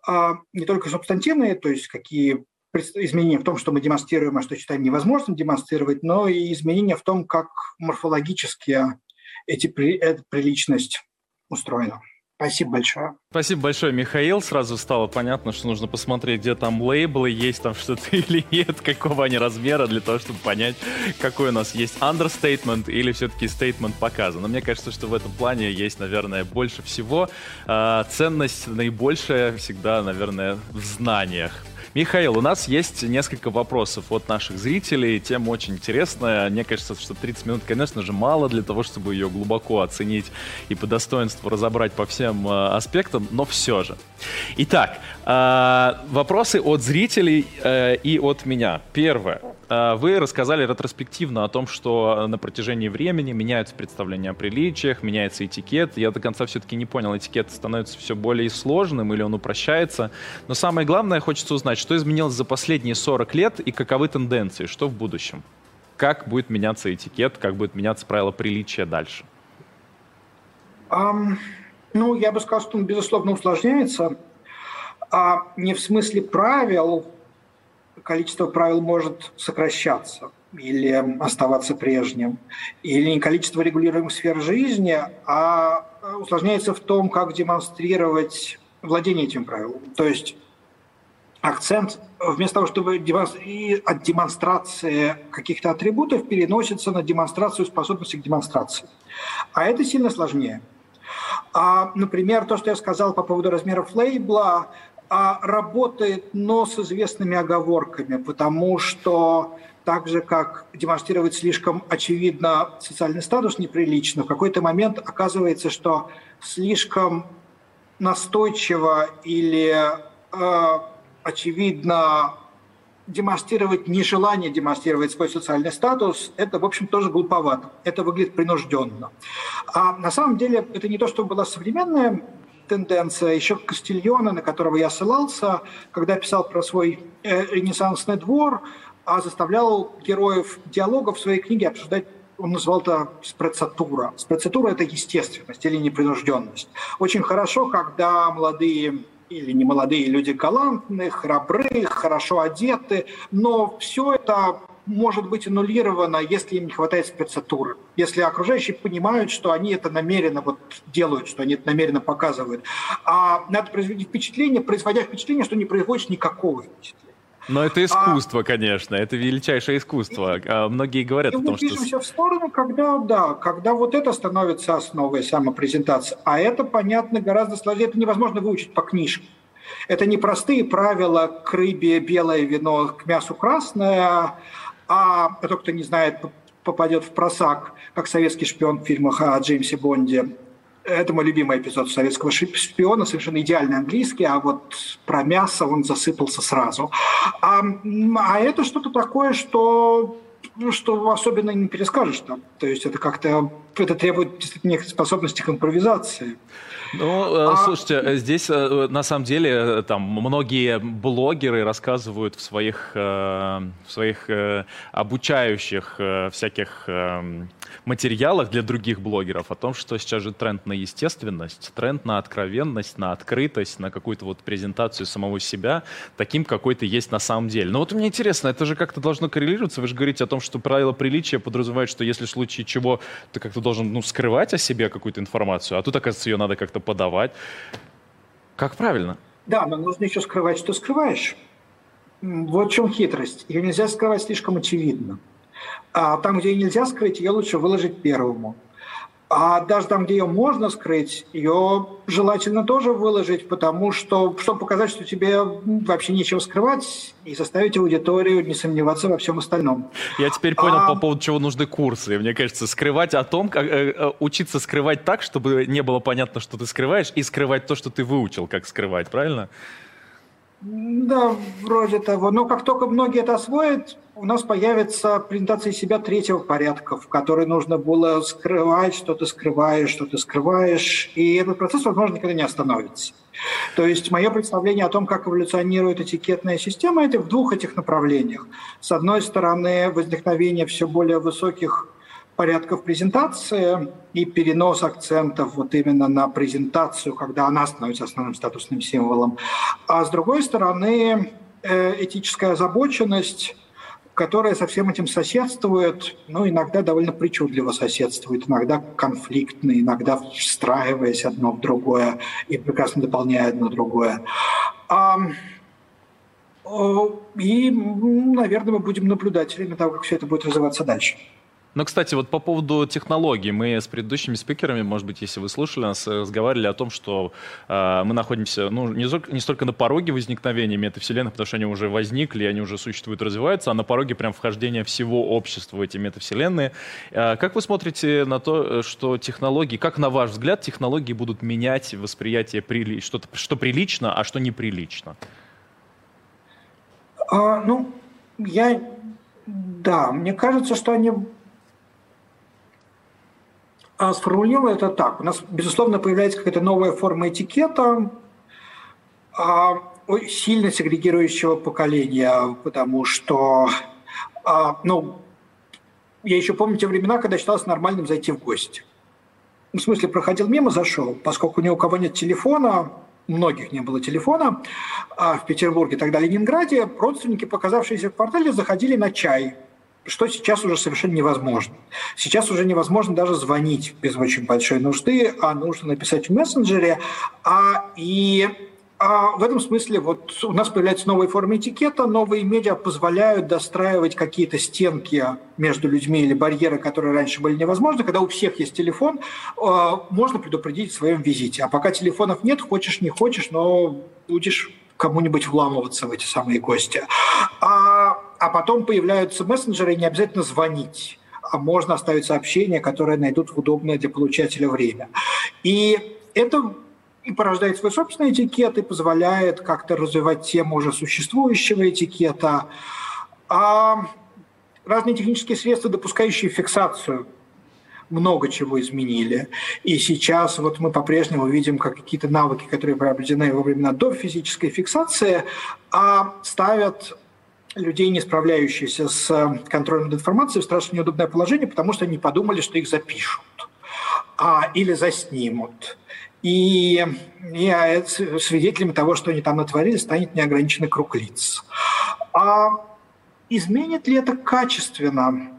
а, не только субстантивные, то есть какие изменения в том, что мы демонстрируем, а что считаем невозможным демонстрировать, но и изменения в том, как морфологически эти, эта приличность устроена. Спасибо большое. Спасибо большое, Михаил. Сразу стало понятно, что нужно посмотреть, где там лейблы, есть там что-то или нет, какого они размера, для того, чтобы понять, какой у нас есть understatement или все-таки statement показан. Но мне кажется, что в этом плане есть, наверное, больше всего. Э, ценность наибольшая всегда, наверное, в знаниях. Михаил, у нас есть несколько вопросов от наших зрителей. Тема очень интересная. Мне кажется, что 30 минут, конечно же, мало для того, чтобы ее глубоко оценить и по достоинству разобрать по всем э, аспектам, но все же. Итак, э, вопросы от зрителей э, и от меня. Первое. Э, вы рассказали ретроспективно о том, что на протяжении времени меняются представления о приличиях, меняется этикет. Я до конца все-таки не понял, этикет становится все более сложным или он упрощается. Но самое главное, хочется узнать, что изменилось за последние 40 лет и каковы тенденции, что в будущем? Как будет меняться этикет, как будет меняться правила приличия дальше? Um, ну, я бы сказал, что он, безусловно, усложняется. А не в смысле правил, количество правил может сокращаться или оставаться прежним, или не количество регулируемых сфер жизни, а усложняется в том, как демонстрировать владение этим правилом. То есть акцент вместо того, чтобы от демонстрации каких-то атрибутов переносится на демонстрацию способности к демонстрации. А это сильно сложнее. А, например, то, что я сказал по поводу размеров лейбла, работает, но с известными оговорками, потому что так же, как демонстрировать слишком очевидно социальный статус неприлично, в какой-то момент оказывается, что слишком настойчиво или э, очевидно демонстрировать нежелание демонстрировать свой социальный статус, это, в общем, тоже глуповато. Это выглядит принужденно. А на самом деле это не то, что была современная тенденция. Еще Кастильона, на которого я ссылался, когда писал про свой э, ренессансный двор, а заставлял героев диалогов в своей книге обсуждать он назвал это спрецатура. Спрецатура – это естественность или непринужденность. Очень хорошо, когда молодые или не молодые люди галантные, храбрые, хорошо одеты, но все это может быть аннулировано, если им не хватает спецатуры. Если окружающие понимают, что они это намеренно вот делают, что они это намеренно показывают. А надо производить впечатление, производя впечатление, что не производишь никакого впечатления. Но это а искусство, а, конечно, это величайшее искусство. И, а многие говорят и о том, что... Мы в сторону, когда, да, когда вот это становится основой самопрезентации. А это, понятно, гораздо сложнее. Это невозможно выучить по книжке. Это не простые правила к рыбе белое вино, к мясу красное, а тот, кто не знает, попадет в просак, как советский шпион в фильмах о Джеймсе Бонде. Это мой любимый эпизод советского шпиона, совершенно идеальный английский, а вот про мясо он засыпался сразу. А, а это что-то такое, что ну, что особенно не перескажешь там. То есть это как-то это требует действительно некой способности к импровизации. Ну, э, а... слушайте, здесь э, на самом деле э, там многие блогеры рассказывают в своих, в своих обучающих всяких материалах для других блогеров о том, что сейчас же тренд на естественность, тренд на откровенность, на открытость, на какую-то вот презентацию самого себя таким, какой ты есть на самом деле. Но вот мне интересно, это же как-то должно коррелироваться. Вы же говорите о том, что правила приличия подразумевают, что если в случае чего ты как-то должен ну, скрывать о себе какую-то информацию, а тут, оказывается, ее надо как-то подавать. Как правильно? Да, но нужно еще скрывать, что скрываешь. Вот в чем хитрость. Ее нельзя скрывать слишком очевидно. А там, где ее нельзя скрыть, ее лучше выложить первому. А даже там, где ее можно скрыть, ее желательно тоже выложить, потому что, чтобы показать, что тебе вообще нечего скрывать, и заставить аудиторию не сомневаться во всем остальном. Я теперь понял, а... по поводу чего нужны курсы. Мне кажется, скрывать о том, как э, э, учиться скрывать так, чтобы не было понятно, что ты скрываешь, и скрывать то, что ты выучил, как скрывать, правильно? Да, вроде того. Но как только многие это освоят, у нас появится презентация себя третьего порядка, в которой нужно было скрывать, что ты скрываешь, что ты скрываешь. И этот процесс, возможно, никогда не остановится. То есть мое представление о том, как эволюционирует этикетная система, это в двух этих направлениях. С одной стороны, возникновение все более высоких порядков презентации и перенос акцентов вот именно на презентацию, когда она становится основным статусным символом. А с другой стороны, э, этическая озабоченность которая со всем этим соседствует, ну, иногда довольно причудливо соседствует, иногда конфликтно, иногда встраиваясь одно в другое и прекрасно дополняя одно другое. И, наверное, мы будем наблюдать время того, как все это будет развиваться дальше. Ну, кстати, вот по поводу технологий, мы с предыдущими спикерами, может быть, если вы слушали нас, разговаривали о том, что э, мы находимся, ну, не, не столько на пороге возникновения метавселенных, потому что они уже возникли, они уже существуют, развиваются, а на пороге прям вхождения всего общества в эти метавселенные. Э, как вы смотрите на то, что технологии, как на ваш взгляд, технологии будут менять восприятие, прили... что, что прилично, а что неприлично? А, ну, я, да, мне кажется, что они сформулирую это так. У нас, безусловно, появляется какая-то новая форма этикета, а, сильно сегрегирующего поколения, потому что, а, ну, я еще помню те времена, когда считалось нормальным зайти в гости. В смысле, проходил мимо, зашел. Поскольку ни у кого нет телефона, многих не было телефона, а в Петербурге, тогда Ленинграде, родственники, показавшиеся в квартале, заходили на чай – что сейчас уже совершенно невозможно. Сейчас уже невозможно даже звонить без очень большой нужды, а нужно написать в мессенджере. А, и а в этом смысле вот у нас появляются новые формы этикета, новые медиа позволяют достраивать какие-то стенки между людьми или барьеры, которые раньше были невозможны. Когда у всех есть телефон, а, можно предупредить в своем визите. А пока телефонов нет, хочешь не хочешь, но будешь кому-нибудь вламываться в эти самые гости. А, а потом появляются мессенджеры, и не обязательно звонить а можно оставить сообщение, которое найдут в удобное для получателя время. И это и порождает свой собственный этикет, и позволяет как-то развивать тему уже существующего этикета. А разные технические средства, допускающие фиксацию много чего изменили. И сейчас вот мы по-прежнему видим, как какие-то навыки, которые приобретены во времена до физической фиксации, а ставят людей, не справляющихся с контролем над информацией, в страшно неудобное положение, потому что они подумали, что их запишут а, или заснимут. И, и свидетелями того, что они там натворили, станет неограниченный круг лиц. А изменит ли это качественно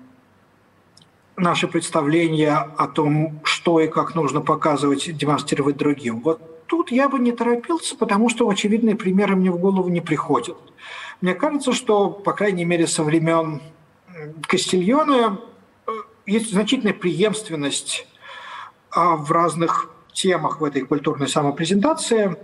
наше представление о том, что и как нужно показывать, демонстрировать другим. Вот тут я бы не торопился, потому что очевидные примеры мне в голову не приходят. Мне кажется, что, по крайней мере, со времен Кастильона э, есть значительная преемственность а, в разных темах в этой культурной самопрезентации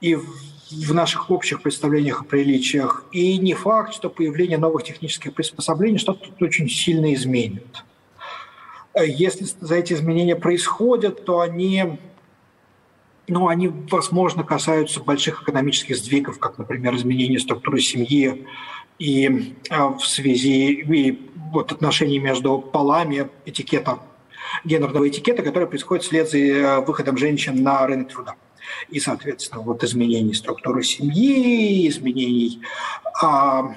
и в наших общих представлениях о приличиях. И не факт, что появление новых технических приспособлений что-то тут очень сильно изменит. Э, если за эти изменения происходят, то они, ну, они, возможно, касаются больших экономических сдвигов, как, например, изменение структуры семьи и э, в связи и вот отношений между полами этикета, гендерного этикета, который происходит вслед за э, выходом женщин на рынок труда. И, соответственно, вот изменений структуры семьи, изменений а,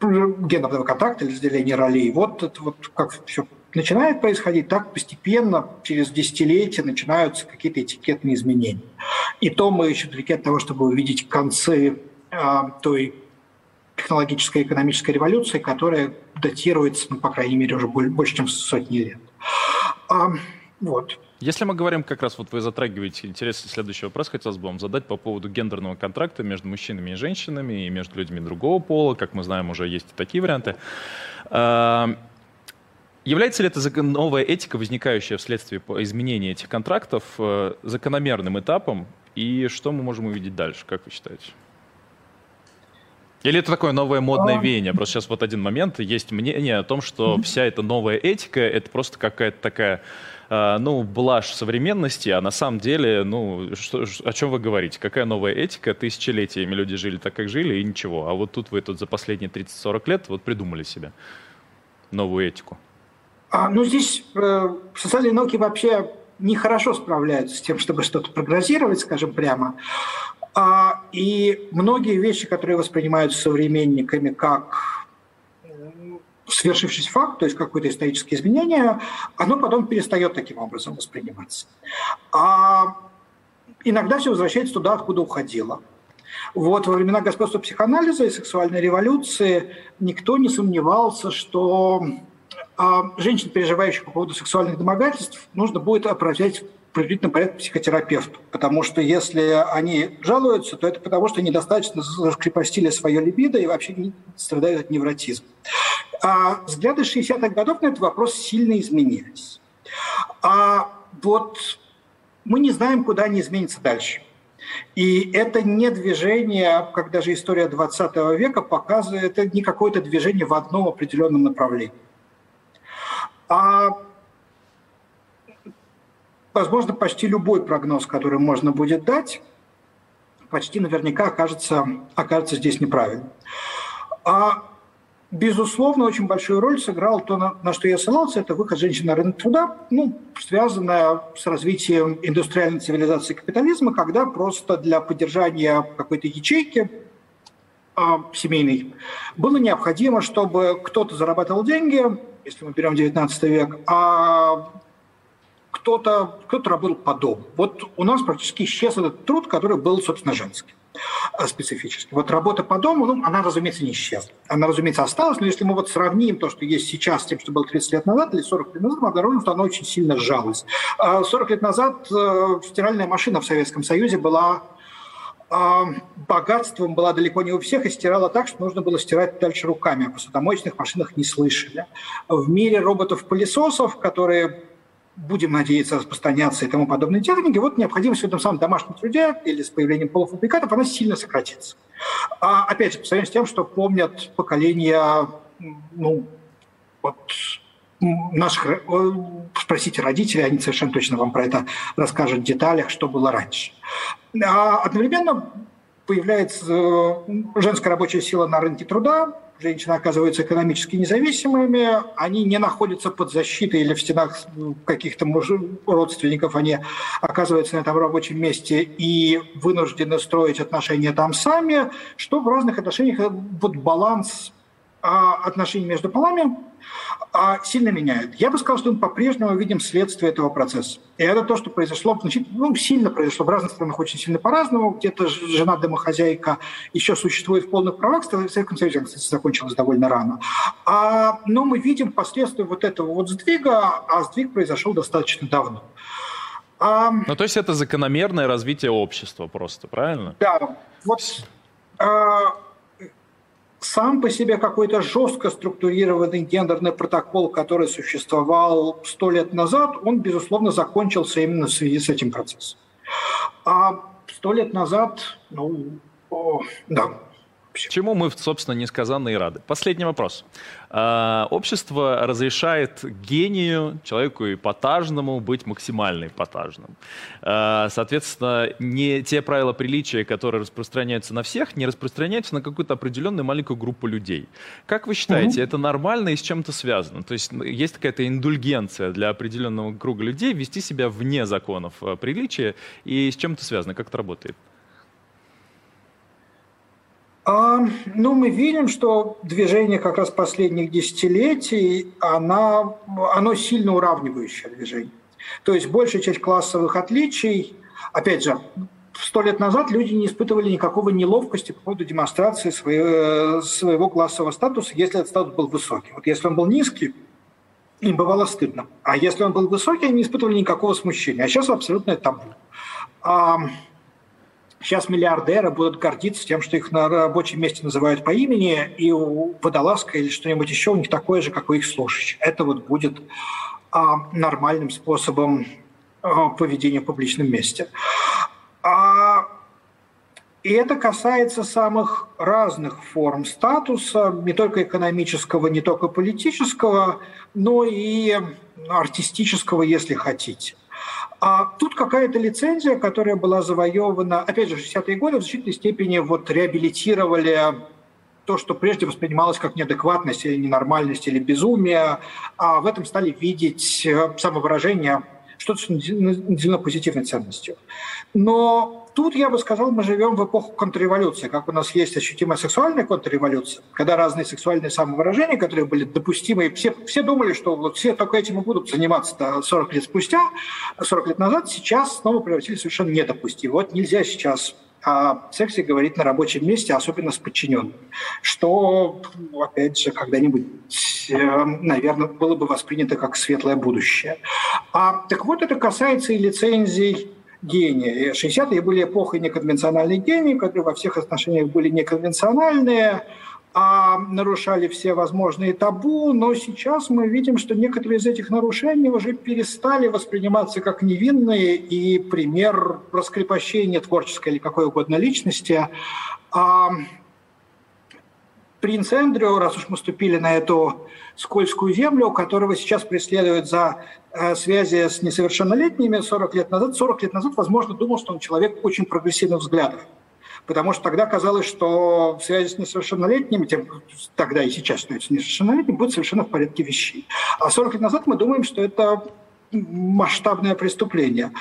гендерного контакта или разделения ролей. Вот это вот как все начинает происходить так постепенно, через десятилетия начинаются какие-то этикетные изменения. И то мы еще далеки от того, чтобы увидеть концы э, той технологической и экономической революции, которая датируется, ну, по крайней мере, уже больше, чем сотни лет. А, вот. Если мы говорим как раз, вот вы затрагиваете интересный следующий вопрос, хотелось бы вам задать по поводу гендерного контракта между мужчинами и женщинами, и между людьми другого пола, как мы знаем, уже есть и такие варианты. Является ли эта новая этика, возникающая вследствие изменения этих контрактов, э, закономерным этапом? И что мы можем увидеть дальше, как вы считаете? Или это такое новое модное а. веяние? Просто сейчас вот один момент, есть мнение о том, что вся эта новая этика — это просто какая-то такая, э, ну, блажь современности, а на самом деле, ну, что, о чем вы говорите? Какая новая этика? Тысячелетиями люди жили так, как жили, и ничего. А вот тут вы тут за последние 30-40 лет вот придумали себе новую этику. А, ну, здесь э, социальные науки вообще нехорошо справляются с тем, чтобы что-то прогнозировать, скажем прямо. А, и многие вещи, которые воспринимаются современниками как свершившийся факт, то есть какое-то историческое изменение, оно потом перестает таким образом восприниматься. А иногда все возвращается туда, откуда уходило. Вот во времена господства психоанализа и сексуальной революции никто не сомневался, что женщин, переживающих по поводу сексуальных домогательств, нужно будет отправлять в предварительном порядке психотерапевту. Потому что если они жалуются, то это потому, что недостаточно раскрепостили свое либидо и вообще страдают от невротизма. А взгляды 60-х годов на этот вопрос сильно изменились. А вот мы не знаем, куда они изменятся дальше. И это не движение, как даже история 20 века показывает, это не какое-то движение в одном определенном направлении. А возможно, почти любой прогноз, который можно будет дать, почти наверняка окажется, окажется здесь неправильным. А Безусловно, очень большую роль сыграл то, на, на что я ссылался, это выход женщин на рынок труда, ну, связанное с развитием индустриальной цивилизации капитализма, когда просто для поддержания какой-то ячейки э, семейной было необходимо, чтобы кто-то зарабатывал деньги, если мы берем 19 век, а кто-то кто работал по дому. Вот у нас практически исчез этот труд, который был, собственно, женский. Э, специфически. Вот работа по дому, ну, она, разумеется, не исчезла. Она, разумеется, осталась, но если мы вот сравним то, что есть сейчас с тем, что было 30 лет назад или 40 лет назад, обнаружим, что она очень сильно сжалась. 40 лет назад э, стиральная машина в Советском Союзе была э, богатством была далеко не у всех и стирала так, что нужно было стирать дальше руками, а по посудомоечных машинах не слышали. В мире роботов-пылесосов, которые будем надеяться, распространяться и тому подобные техники, вот необходимость в этом самом домашнем труде или с появлением полуфабрикатов, она сильно сократится. А, опять же, по сравнению с тем, что помнят поколения, ну, вот наших, э, спросите родителей, они совершенно точно вам про это расскажут в деталях, что было раньше. А одновременно появляется э, женская рабочая сила на рынке труда, женщины оказываются экономически независимыми, они не находятся под защитой или в стенах каких-то родственников, они оказываются на этом рабочем месте и вынуждены строить отношения там сами, что в разных отношениях э, вот баланс отношений между полами а, сильно меняет. Я бы сказал, что мы по-прежнему видим следствие этого процесса. И это то, что произошло, значит, ну, сильно произошло в разных странах очень сильно по-разному. Где-то жена-домохозяйка еще существует в полных правах. В Советском Союзе, кстати, закончилось довольно рано. А, но мы видим последствия вот этого вот сдвига, а сдвиг произошел достаточно давно. А, ну, то есть это закономерное развитие общества просто, правильно? Да. Вот а, сам по себе какой-то жестко структурированный гендерный протокол, который существовал сто лет назад, он, безусловно, закончился именно в связи с этим процессом. А сто лет назад, ну, о, да, Чему мы, собственно, несказанно и рады. Последний вопрос. А, общество разрешает гению, человеку эпатажному, быть максимально эпатажным. А, соответственно, не те правила приличия, которые распространяются на всех, не распространяются на какую-то определенную маленькую группу людей. Как вы считаете, это нормально и с чем-то связано? То есть есть какая-то индульгенция для определенного круга людей вести себя вне законов э, приличия и с чем-то связано? Как это работает? А, ну, мы видим, что движение как раз последних десятилетий, она, оно сильно уравнивающее движение. То есть большая часть классовых отличий, опять же, сто лет назад люди не испытывали никакого неловкости по поводу демонстрации своего, своего классового статуса, если этот статус был высокий. Вот если он был низкий, им бывало стыдно. А если он был высокий, они не испытывали никакого смущения. А сейчас абсолютно табу. А, Сейчас миллиардеры будут гордиться тем, что их на рабочем месте называют по имени, и водолазка или что-нибудь еще у них такое же, как у их слушающих. Это вот будет а, нормальным способом а, поведения в публичном месте. А, и это касается самых разных форм статуса, не только экономического, не только политического, но и артистического, если хотите. А тут какая-то лицензия, которая была завоевана, опять же, в 60-е годы в значительной степени вот реабилитировали то, что прежде воспринималось как неадекватность или ненормальность или безумие, а в этом стали видеть э, самовыражение что-то наделено позитивной ценностью. Но тут, я бы сказал, мы живем в эпоху контрреволюции, как у нас есть ощутимая сексуальная контрреволюция, когда разные сексуальные самовыражения, которые были допустимы, все, все думали, что вот все только этим и будут заниматься 40 лет спустя, 40 лет назад, сейчас снова превратились в совершенно недопустимо. Вот нельзя сейчас о сексе говорить на рабочем месте, особенно с подчиненными, что, опять же, когда-нибудь, э, наверное, было бы воспринято как светлое будущее. А, так вот, это касается и лицензий гения. 60-е были эпохой неконвенциональных гений, которые во всех отношениях были неконвенциональные, а нарушали все возможные табу, но сейчас мы видим, что некоторые из этих нарушений уже перестали восприниматься как невинные, и пример раскрепощения творческой или какой угодно личности. А принц Эндрю, раз уж мы ступили на эту скользкую землю, которого сейчас преследуют за э, связи с несовершеннолетними 40 лет назад. 40 лет назад, возможно, думал, что он человек очень прогрессивных взглядов потому что тогда казалось, что в связи с несовершеннолетними, тем, тогда и сейчас с несовершеннолетними, будет совершенно в порядке вещей. А 40 лет назад мы думаем, что это масштабное преступление.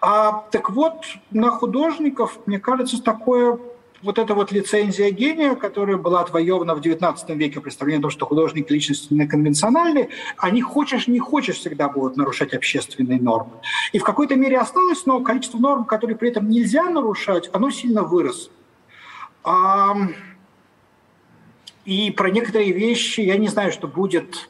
А так вот, на художников, мне кажется, такое вот эта вот лицензия гения, которая была отвоевана в XIX веке, представление о том, что художник личности неконвенциональный, они хочешь не хочешь всегда будут нарушать общественные нормы. И в какой-то мере осталось, но количество норм, которые при этом нельзя нарушать, оно сильно выросло. И про некоторые вещи я не знаю, что будет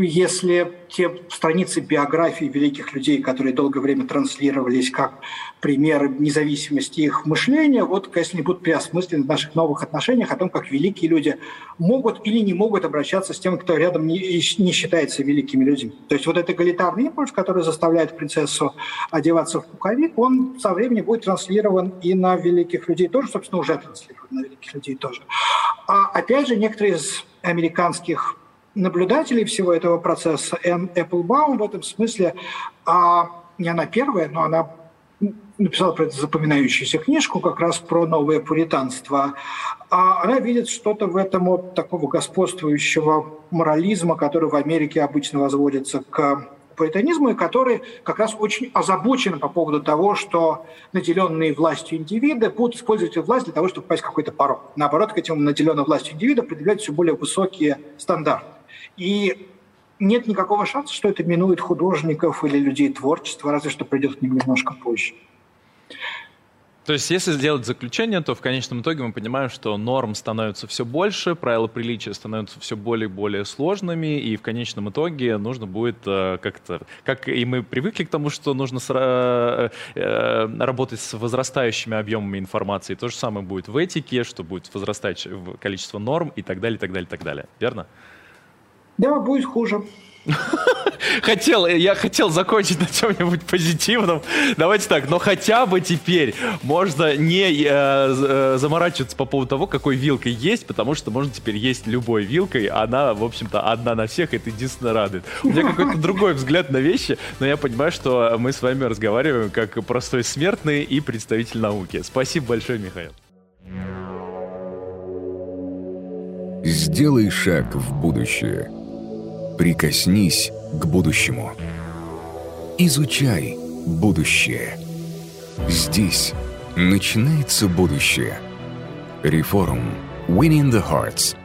если те страницы биографии великих людей, которые долгое время транслировались как примеры независимости их мышления, вот, конечно, не будут переосмыслены в наших новых отношениях о том, как великие люди могут или не могут обращаться с тем, кто рядом не, не считается великими людьми. То есть вот этот эгалитарный импульс, который заставляет принцессу одеваться в пуховик, он со временем будет транслирован и на великих людей тоже, собственно, уже транслирован на великих людей тоже. А опять же, некоторые из американских наблюдателей всего этого процесса. Энн Эпплбаум в этом смысле, а, не она первая, но она написала про это запоминающуюся книжку как раз про новое пуританство. А она видит что-то в этом вот такого господствующего морализма, который в Америке обычно возводится к пуританизму, и который как раз очень озабочен по поводу того, что наделенные властью индивиды будут использовать эту власть для того, чтобы попасть в какой-то порог. Наоборот, к этим наделенным властью индивида предъявлять все более высокие стандарты. И нет никакого шанса, что это минует художников или людей творчества, разве что придет к ним немножко позже. То есть, если сделать заключение, то в конечном итоге мы понимаем, что норм становится все больше, правила приличия становятся все более и более сложными, и в конечном итоге нужно будет э, как-то, как и мы привыкли к тому, что нужно с, э, э, работать с возрастающими объемами информации, то же самое будет в этике, что будет возрастать количество норм и так далее, и так далее, и так далее. Верно? Да, будет хуже. Хотел, я хотел закончить на чем-нибудь позитивном. Давайте так, но хотя бы теперь можно не э, э, заморачиваться по поводу того, какой вилкой есть, потому что можно теперь есть любой вилкой. Она, в общем-то, одна на всех, это единственно радует. У меня какой-то другой взгляд на вещи, но я понимаю, что мы с вами разговариваем как простой смертный и представитель науки. Спасибо большое, Михаил. Сделай шаг в будущее – Прикоснись к будущему. Изучай будущее. Здесь начинается будущее. Реформ. Winning the Hearts.